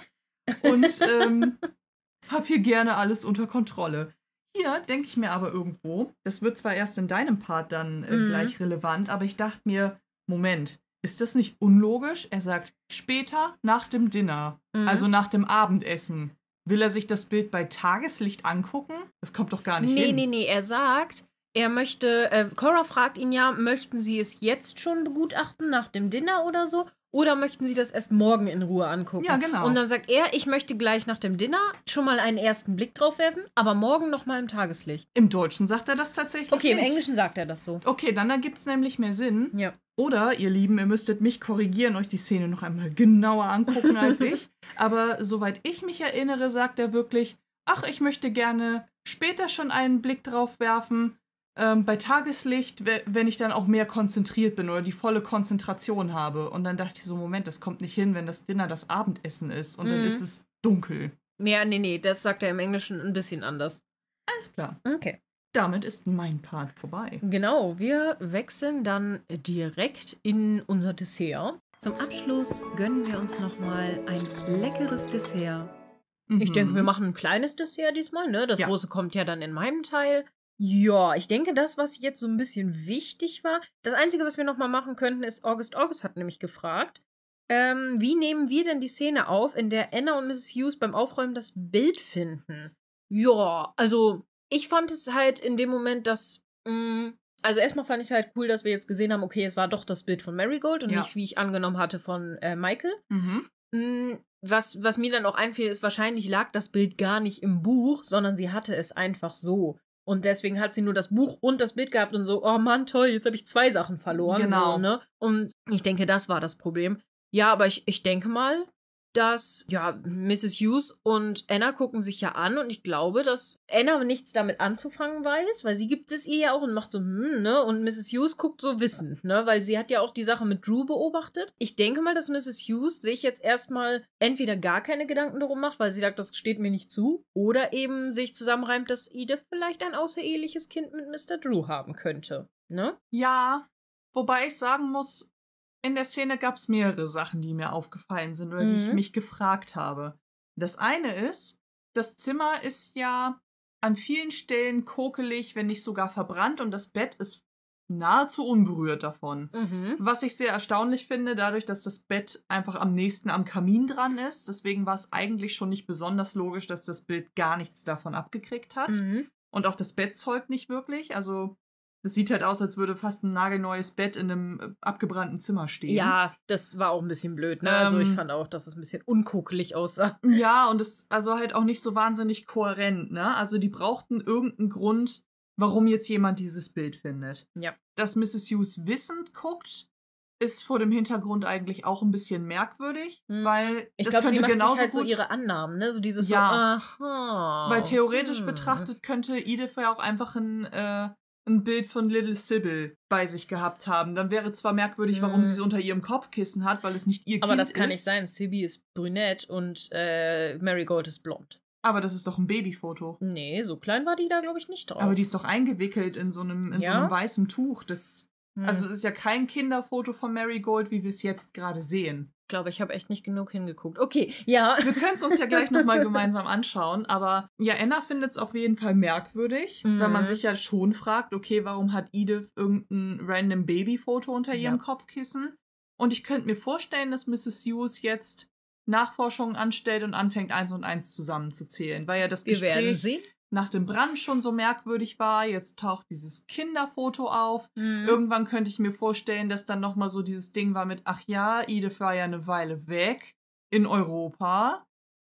Speaker 2: und ähm, [laughs] hab hier gerne alles unter Kontrolle. Hier denke ich mir aber irgendwo, das wird zwar erst in deinem Part dann äh,
Speaker 1: Mhm.
Speaker 2: gleich relevant, aber ich dachte mir, Moment, ist das nicht unlogisch? Er sagt, später nach dem Dinner,
Speaker 1: Mhm.
Speaker 2: also nach dem Abendessen. Will er sich das Bild bei Tageslicht angucken? Das kommt doch gar nicht
Speaker 1: Nee,
Speaker 2: hin.
Speaker 1: nee, nee, er sagt, er möchte, äh, Cora fragt ihn ja, möchten Sie es jetzt schon begutachten, nach dem Dinner oder so? Oder möchten Sie das erst morgen in Ruhe angucken?
Speaker 2: Ja, genau.
Speaker 1: Und dann sagt er, ich möchte gleich nach dem Dinner schon mal einen ersten Blick drauf werfen, aber morgen noch mal im Tageslicht.
Speaker 2: Im Deutschen sagt er das tatsächlich
Speaker 1: Okay, im
Speaker 2: nicht.
Speaker 1: Englischen sagt er das so.
Speaker 2: Okay, dann ergibt es nämlich mehr Sinn.
Speaker 1: Ja.
Speaker 2: Oder, ihr Lieben, ihr müsstet mich korrigieren, euch die Szene noch einmal genauer angucken als [laughs] ich. Aber soweit ich mich erinnere, sagt er wirklich, ach, ich möchte gerne später schon einen Blick drauf werfen, ähm, bei Tageslicht, we- wenn ich dann auch mehr konzentriert bin oder die volle Konzentration habe. Und dann dachte ich so, Moment, das kommt nicht hin, wenn das Dinner das Abendessen ist und dann
Speaker 1: Mhm.
Speaker 2: ist es dunkel.
Speaker 1: Ja, nee, nee, das sagt er im Englischen ein bisschen anders.
Speaker 2: Alles klar.
Speaker 1: Okay.
Speaker 2: Damit ist mein Part vorbei.
Speaker 1: Genau, wir wechseln dann direkt in unser Dessert. Zum Abschluss gönnen wir uns noch mal ein leckeres Dessert. Ich
Speaker 2: Mhm.
Speaker 1: denke, wir machen ein kleines Dessert diesmal, ne? Das
Speaker 2: Ja.
Speaker 1: große kommt ja dann in meinem Teil. Ja, ich denke, das, was jetzt so ein bisschen wichtig war, das Einzige, was wir noch mal machen könnten, ist, August August hat nämlich gefragt, ähm, wie nehmen wir denn die Szene auf, in der Anna und Mrs. Hughes beim Aufräumen das Bild finden? Ja, also ich fand es halt in dem Moment, dass, mh, also erstmal fand ich es halt cool, dass wir jetzt gesehen haben, okay, es war doch das Bild von Marigold und
Speaker 2: Ja.
Speaker 1: nicht, wie ich angenommen hatte, von äh, Michael.
Speaker 2: Mhm.
Speaker 1: Mm, Was, was mir dann auch einfiel, ist, wahrscheinlich lag das Bild gar nicht im Buch, sondern sie hatte es einfach so. Und deswegen hat sie nur das Buch und das Bild gehabt und so, oh Mann, toll, jetzt habe ich zwei Sachen verloren.
Speaker 2: Genau.
Speaker 1: So, ne? Und ich denke, das war das Problem. Ja, aber ich, ich denke mal, dass, ja, Mrs. Hughes und Anna gucken sich ja an und ich glaube, dass Anna nichts damit anzufangen weiß, weil sie gibt es ihr ja auch und macht so, hm, ne? Und Mrs. Hughes guckt so wissend, ne? Weil sie hat ja auch die Sache mit Drew beobachtet. Ich denke mal, dass Mrs. Hughes sich jetzt erstmal entweder gar keine Gedanken darum macht, weil sie sagt, das steht mir nicht zu, oder eben sich zusammenreimt, dass Edith vielleicht ein außereheliches Kind mit Mr. Drew haben könnte, ne?
Speaker 2: Ja, wobei ich sagen muss, in der Szene gab es mehrere Sachen, die mir aufgefallen sind oder die ich
Speaker 1: Mhm.
Speaker 2: mich gefragt habe. Das eine ist, das Zimmer ist ja an vielen Stellen kokelig, wenn nicht sogar verbrannt und das Bett ist nahezu unberührt davon.
Speaker 1: Mhm.
Speaker 2: Was ich sehr erstaunlich finde, dadurch, dass das Bett einfach am nächsten am Kamin dran ist. Deswegen war es eigentlich schon nicht besonders logisch, dass das Bild gar nichts davon abgekriegt hat.
Speaker 1: Mhm.
Speaker 2: Und auch das Bett zeugt nicht wirklich. Also, das sieht halt aus, als würde fast ein nagelneues Bett in einem äh, abgebrannten Zimmer stehen.
Speaker 1: Ja, das war auch ein bisschen blöd, ne? also ich
Speaker 2: Ähm,
Speaker 1: fand auch, dass es ein bisschen unkokelig aussah. [laughs]
Speaker 2: Ja, und es also halt auch nicht so wahnsinnig kohärent, ne? Also, die brauchten irgendeinen Grund, warum jetzt jemand dieses Bild findet.
Speaker 1: Ja.
Speaker 2: Dass Mrs. Hughes wissend guckt, ist vor dem Hintergrund eigentlich auch ein bisschen merkwürdig,
Speaker 1: Hm.
Speaker 2: weil
Speaker 1: Ich
Speaker 2: das
Speaker 1: glaube, sie
Speaker 2: könnte
Speaker 1: macht
Speaker 2: genauso
Speaker 1: sich halt so
Speaker 2: gut
Speaker 1: ihre Annahmen, ne? So dieses
Speaker 2: Ja.
Speaker 1: so, aha.
Speaker 2: Weil theoretisch
Speaker 1: hm.
Speaker 2: betrachtet könnte Edith ja auch einfach ein, äh, ein Bild von Little Sybil bei sich gehabt haben. Dann wäre zwar merkwürdig, warum sie es unter ihrem Kopfkissen hat, weil es nicht ihr
Speaker 1: Aber
Speaker 2: Kind
Speaker 1: das kann
Speaker 2: ist.
Speaker 1: nicht sein. Sibi ist brünett und äh, Marigold ist blond.
Speaker 2: Aber das ist doch ein Babyfoto.
Speaker 1: Nee, so klein war die da, glaube ich, nicht drauf.
Speaker 2: Aber die ist doch eingewickelt in so einem, in so
Speaker 1: Ja?
Speaker 2: einem weißen Tuch. Das,
Speaker 1: Hm.
Speaker 2: Also es ist ja kein Kinderfoto von Marigold, wie wir es jetzt gerade sehen.
Speaker 1: ich glaube, ich habe echt nicht genug hingeguckt. Okay, ja.
Speaker 2: Wir können es uns ja gleich nochmal [laughs] gemeinsam anschauen, aber ja, Anna findet es auf jeden Fall merkwürdig,
Speaker 1: Mhm.
Speaker 2: weil man sich ja schon fragt, okay, warum hat Edith irgendein random Babyfoto unter ihrem
Speaker 1: Ja.
Speaker 2: Kopfkissen? Und ich könnte mir vorstellen, dass Mrs. Hughes jetzt Nachforschungen anstellt und anfängt, eins und eins zusammenzuzählen, weil ja das
Speaker 1: Wir werden
Speaker 2: Gespräch. Nach dem Brand schon so merkwürdig war. Jetzt taucht dieses Kinderfoto auf.
Speaker 1: Mhm.
Speaker 2: Irgendwann könnte ich mir vorstellen, dass dann noch mal so dieses Ding war mit, ach ja, Edith war ja eine Weile weg in Europa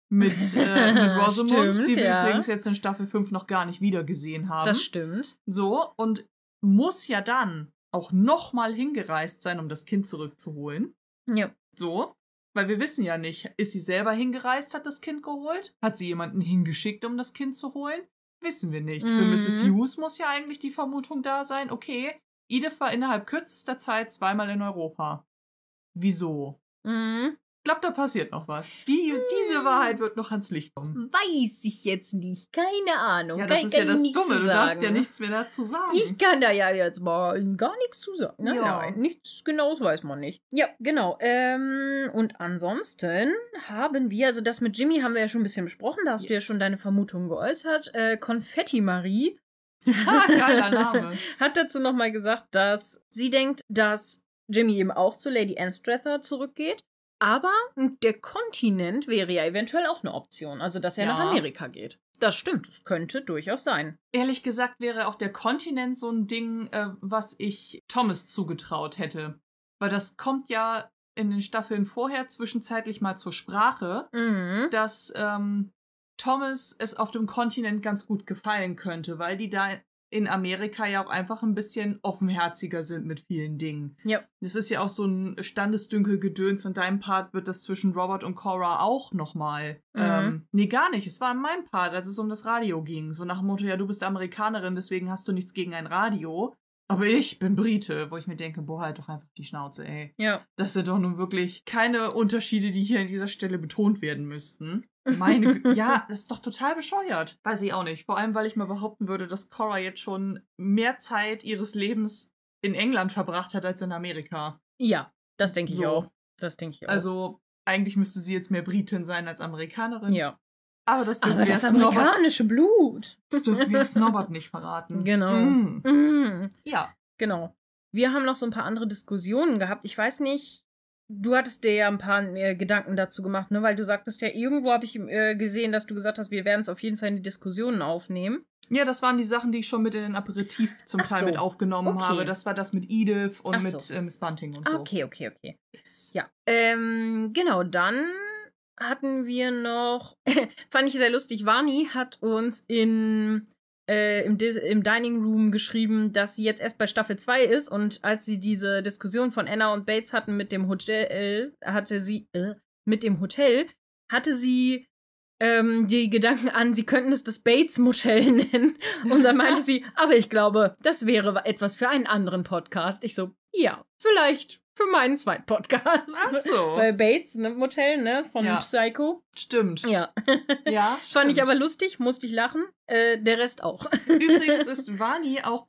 Speaker 2: mit, [laughs] äh, mit Rosamund,
Speaker 1: Stimmt,
Speaker 2: die wir
Speaker 1: ja.
Speaker 2: übrigens jetzt in Staffel 5 noch gar nicht wieder gesehen haben.
Speaker 1: Das stimmt.
Speaker 2: so, und muss ja dann auch noch mal hingereist sein, um das Kind zurückzuholen.
Speaker 1: Ja.
Speaker 2: So, weil wir wissen ja nicht, ist sie selber hingereist, hat das Kind geholt? Hat sie jemanden hingeschickt, um das Kind zu holen? Wissen wir nicht. Für
Speaker 1: Mhm.
Speaker 2: Mrs. Hughes muss ja eigentlich die Vermutung da sein, okay, Edith war innerhalb kürzester Zeit zweimal in Europa. Wieso?
Speaker 1: Mhm.
Speaker 2: Ich glaube, da passiert noch was. Die, diese Wahrheit wird noch ans Licht kommen.
Speaker 1: Weiß ich jetzt nicht. Keine Ahnung.
Speaker 2: Ja, das
Speaker 1: kann,
Speaker 2: ist ja das Dumme. Du darfst ja nichts mehr dazu sagen.
Speaker 1: Ich kann da ja jetzt mal gar nichts zu sagen. Nein,
Speaker 2: Ja.
Speaker 1: nein, nichts Genaues weiß man nicht. Ja, genau. Ähm, und ansonsten haben wir, also das mit Jimmy haben wir ja schon ein bisschen besprochen, da hast du ja
Speaker 2: Yes.
Speaker 1: schon deine Vermutung geäußert. Äh, Konfetti Marie
Speaker 2: Geiler Name. [laughs]
Speaker 1: hat dazu nochmal gesagt, dass sie denkt, dass Jimmy eben auch zu Lady Anstrather zurückgeht. Aber der Kontinent wäre ja eventuell auch eine Option. Also, dass er
Speaker 2: Ja.
Speaker 1: nach Amerika geht. Das stimmt, das könnte durchaus sein.
Speaker 2: Ehrlich gesagt wäre auch der Kontinent so ein Ding, äh, was ich Thomas zugetraut hätte. Weil das kommt ja in den Staffeln vorher zwischenzeitlich mal zur Sprache,
Speaker 1: Mhm.
Speaker 2: dass ähm, Thomas es auf dem Kontinent ganz gut gefallen könnte, weil die da in Amerika ja auch einfach ein bisschen offenherziger sind mit vielen Dingen.
Speaker 1: Ja.
Speaker 2: Das ist ja auch so ein Standesdünkel-Gedöns. In deinem Part wird das zwischen Robert und Cora auch nochmal.
Speaker 1: Mhm.
Speaker 2: Ähm, nee, gar nicht. Es war in meinem Part, als es um das Radio ging. So nach dem Motto, ja, du bist Amerikanerin, deswegen hast du nichts gegen ein Radio. Aber ich bin Brite, wo ich mir denke, boah, halt doch einfach die Schnauze, ey.
Speaker 1: Ja.
Speaker 2: Das sind doch nun wirklich keine Unterschiede, die hier an dieser Stelle betont werden müssten. Meine, [laughs] ja, das ist doch total bescheuert. Weiß ich auch nicht. Vor allem, weil ich mal behaupten würde, dass Cora jetzt schon mehr Zeit ihres Lebens in England verbracht hat als in Amerika.
Speaker 1: Ja, das denke ich
Speaker 2: So.
Speaker 1: auch. Das denke ich auch.
Speaker 2: Also, eigentlich müsste sie jetzt mehr Britin sein als Amerikanerin.
Speaker 1: ja.
Speaker 2: Aber das dürfen
Speaker 1: Aber
Speaker 2: wir
Speaker 1: das
Speaker 2: Snobbert,
Speaker 1: amerikanische Blut.
Speaker 2: das dürfen wir Snobbert nicht verraten. [laughs]
Speaker 1: Genau.
Speaker 2: Mm.
Speaker 1: Mhm.
Speaker 2: Ja.
Speaker 1: Genau. Wir haben noch so ein paar andere Diskussionen gehabt. Ich weiß nicht, du hattest dir ja ein paar äh, Gedanken dazu gemacht, ne? Weil du sagtest ja, irgendwo habe ich äh, gesehen, dass du gesagt hast, wir werden es auf jeden Fall in die Diskussionen aufnehmen.
Speaker 2: Ja, das waren die Sachen, die ich schon mit in den Aperitif zum
Speaker 1: Ach
Speaker 2: Teil
Speaker 1: so.
Speaker 2: mit aufgenommen
Speaker 1: Okay.
Speaker 2: habe. Das war das mit Edith und
Speaker 1: Ach
Speaker 2: mit
Speaker 1: so.
Speaker 2: äh, Miss Bunting und so.
Speaker 1: Okay, okay, okay. Ja. Ähm, genau, dann hatten wir noch, [laughs] fand ich sehr lustig, Vani hat uns in, äh, im, im Dining Room geschrieben, dass sie jetzt erst bei Staffel 2 ist und als sie diese Diskussion von Anna und Bates hatten mit dem Hotel, äh, hatte sie, äh, mit dem Hotel, hatte sie ähm, die Gedanken an, sie könnten es das Bates Motel [laughs] nennen. Und dann meinte [laughs] sie, aber ich glaube, das wäre etwas für einen anderen Podcast. Ich so, ja, vielleicht für meinen zweiten Podcast.
Speaker 2: Ach so.
Speaker 1: Weil Bates, ne, Motel, ne, von
Speaker 2: Ja.
Speaker 1: Psycho.
Speaker 2: Stimmt.
Speaker 1: Ja.
Speaker 2: Ja, [laughs]
Speaker 1: Fand ich
Speaker 2: stimmt.
Speaker 1: aber lustig, musste ich lachen. Äh, der Rest auch. [laughs]
Speaker 2: Übrigens ist Vani auch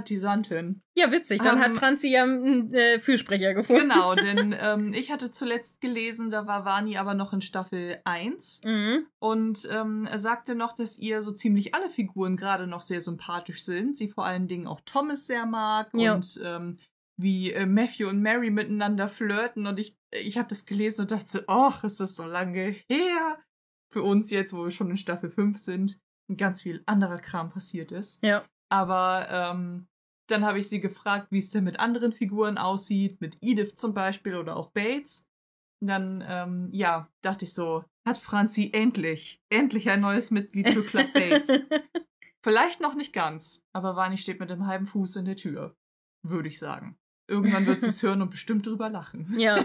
Speaker 2: Bates-Sympathisantin.
Speaker 1: ja, witzig. Dann hat
Speaker 2: Ähm,
Speaker 1: Franzi ja einen äh, Fürsprecher gefunden.
Speaker 2: Genau, [laughs] denn ähm, ich hatte zuletzt gelesen, da war Vani aber noch in Staffel 1
Speaker 1: Mhm.
Speaker 2: und ähm, er sagte noch, dass ihr so ziemlich alle Figuren gerade noch sehr sympathisch sind. Sie vor allen Dingen auch Thomas sehr mag
Speaker 1: Ja.
Speaker 2: und ähm, wie äh, Matthew und Mary miteinander flirten und ich, ich habe das gelesen und dachte so, ach, ist das so lange her für uns jetzt, wo wir schon in Staffel 5 sind und ganz viel anderer Kram passiert ist.
Speaker 1: Ja.
Speaker 2: Aber ähm, dann habe ich sie gefragt, wie es denn mit anderen Figuren aussieht, mit Edith zum Beispiel oder auch Bates. Und dann, ähm, ja, dachte ich so, hat Franzi endlich, endlich ein neues Mitglied für Club Bates. [laughs] Vielleicht noch nicht ganz, aber Vani steht mit dem halben Fuß in der Tür, würde ich sagen. Irgendwann wird sie es hören und bestimmt drüber lachen. [laughs]
Speaker 1: Ja.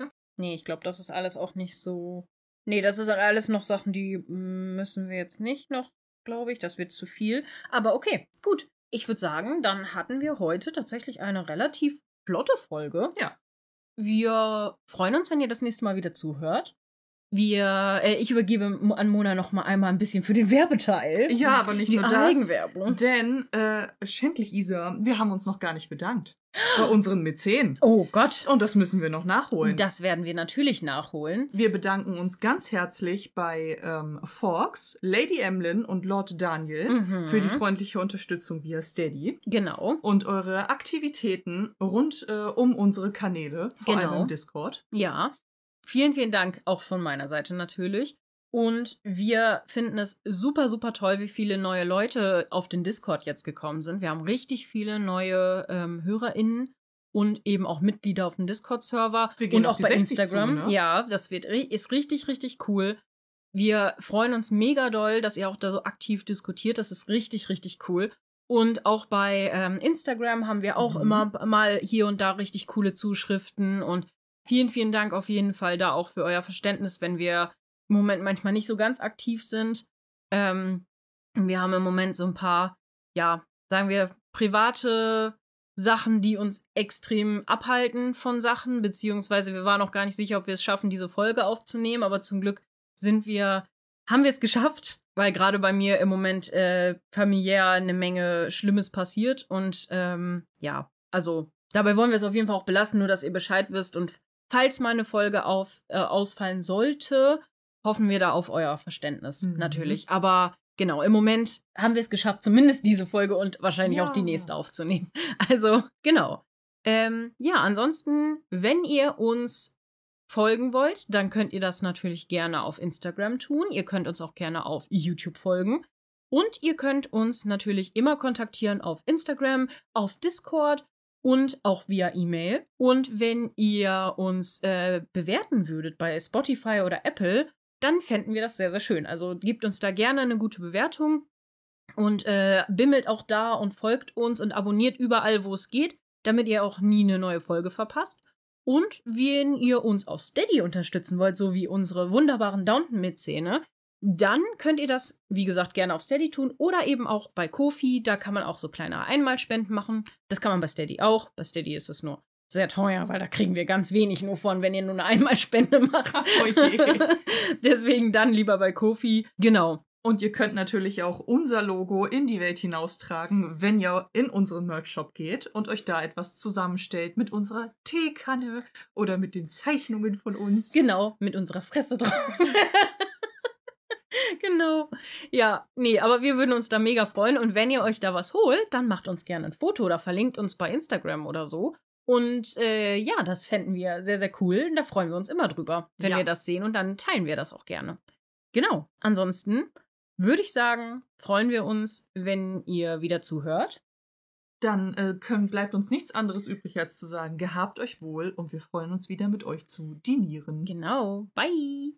Speaker 1: [laughs] nee, ich glaube, das ist alles auch nicht so. Nee, das ist alles noch Sachen, die müssen wir jetzt nicht noch, glaube ich. Das wird zu viel. Aber okay, gut. Ich würde sagen, dann hatten wir heute tatsächlich eine relativ flotte Folge.
Speaker 2: Ja.
Speaker 1: Wir freuen uns, wenn ihr das nächste Mal wieder zuhört. Wir, äh, ich übergebe an Mona noch mal einmal ein bisschen für den Werbeteil.
Speaker 2: Ja, aber nicht
Speaker 1: die
Speaker 2: nur das.
Speaker 1: Eigenwerbung.
Speaker 2: Denn, äh, schändlich, Isa, wir haben uns noch gar nicht bedankt. Bei unseren Mäzen.
Speaker 1: Oh Gott.
Speaker 2: Und das müssen wir noch nachholen.
Speaker 1: Das werden wir natürlich nachholen.
Speaker 2: Wir bedanken uns ganz herzlich bei ähm, Forks, Lady Emlyn und Lord Daniel
Speaker 1: Mhm.
Speaker 2: für die freundliche Unterstützung via Steady
Speaker 1: Genau.
Speaker 2: und eure Aktivitäten rund äh, um unsere Kanäle, vor
Speaker 1: Genau.
Speaker 2: allem im Discord.
Speaker 1: Ja. Vielen, vielen Dank auch von meiner Seite natürlich. Und wir finden es super, super toll, wie viele neue Leute auf den Discord jetzt gekommen sind. Wir haben richtig viele neue ähm, HörerInnen und eben auch Mitglieder auf dem Discord-Server und auch bei
Speaker 2: 60
Speaker 1: Instagram.
Speaker 2: zu, ne?
Speaker 1: Ja, das wird ist richtig, richtig cool. Wir freuen uns mega doll, dass ihr auch da so aktiv diskutiert. Das ist richtig, richtig cool. Und auch bei ähm, Instagram haben wir auch
Speaker 2: Mhm.
Speaker 1: immer mal hier und da richtig coole Zuschriften. Und vielen, vielen Dank auf jeden Fall da auch für euer Verständnis, wenn wir im Moment manchmal nicht so ganz aktiv sind. Ähm, wir haben im Moment so ein paar, ja, sagen wir, private Sachen, die uns extrem abhalten von Sachen, beziehungsweise wir waren auch gar nicht sicher, ob wir es schaffen, diese Folge aufzunehmen, aber zum Glück sind wir, haben wir es geschafft, weil gerade bei mir im Moment äh, familiär eine Menge Schlimmes passiert und ähm, ja, also dabei wollen wir es auf jeden Fall auch belassen, nur dass ihr Bescheid wisst und falls mal eine Folge auf, äh, ausfallen sollte, hoffen wir da auf euer Verständnis mhm. natürlich. Aber genau, im Moment haben wir es geschafft, zumindest diese Folge und wahrscheinlich ja. auch die nächste aufzunehmen. [laughs] Also genau. Ähm, ja, ansonsten, wenn ihr uns folgen wollt, dann könnt ihr das natürlich gerne auf Instagram tun. Ihr könnt uns auch gerne auf YouTube folgen. Und ihr könnt uns natürlich immer kontaktieren auf Instagram, auf Discord und auch via E-Mail. Und wenn ihr uns äh, bewerten würdet bei Spotify oder Apple, dann fänden wir das sehr, sehr schön. Also gebt uns da gerne eine gute Bewertung und äh, bimmelt auch da und folgt uns und abonniert überall, wo es geht, damit ihr auch nie eine neue Folge verpasst. Und wenn ihr uns auf Steady unterstützen wollt, so wie unsere wunderbaren Downton-Mäzene, dann könnt ihr das, wie gesagt, gerne auf Steady tun oder eben auch bei Kofi. Da kann man auch so kleine Einmalspenden machen. Das kann man bei Steady auch. Bei Steady ist es nur sehr teuer, weil da kriegen wir ganz wenig nur von, wenn ihr nur eine Einmalspende [laughs] macht. [laughs] Oh [laughs] Deswegen dann lieber bei Kofi. Genau.
Speaker 2: Und ihr könnt natürlich auch unser Logo in die Welt hinaustragen, wenn ihr in unseren Merch-Shop geht und euch da etwas zusammenstellt mit unserer Teekanne oder mit den Zeichnungen von uns.
Speaker 1: Genau, mit unserer Fresse drauf. Genau. Ja, nee, aber wir würden uns da mega freuen. Und wenn ihr euch da was holt, dann macht uns gerne ein Foto oder verlinkt uns bei Instagram oder so. Und äh, ja, das fänden wir sehr, sehr cool. Da freuen wir uns immer drüber, wenn ja. wir das sehen und dann teilen wir das auch gerne. Genau. Ansonsten würde ich sagen, freuen wir uns, wenn ihr wieder zuhört.
Speaker 2: Dann äh, können, bleibt uns nichts anderes übrig, als zu sagen, gehabt euch wohl und wir freuen uns wieder mit euch zu dinieren.
Speaker 1: Genau. Bye.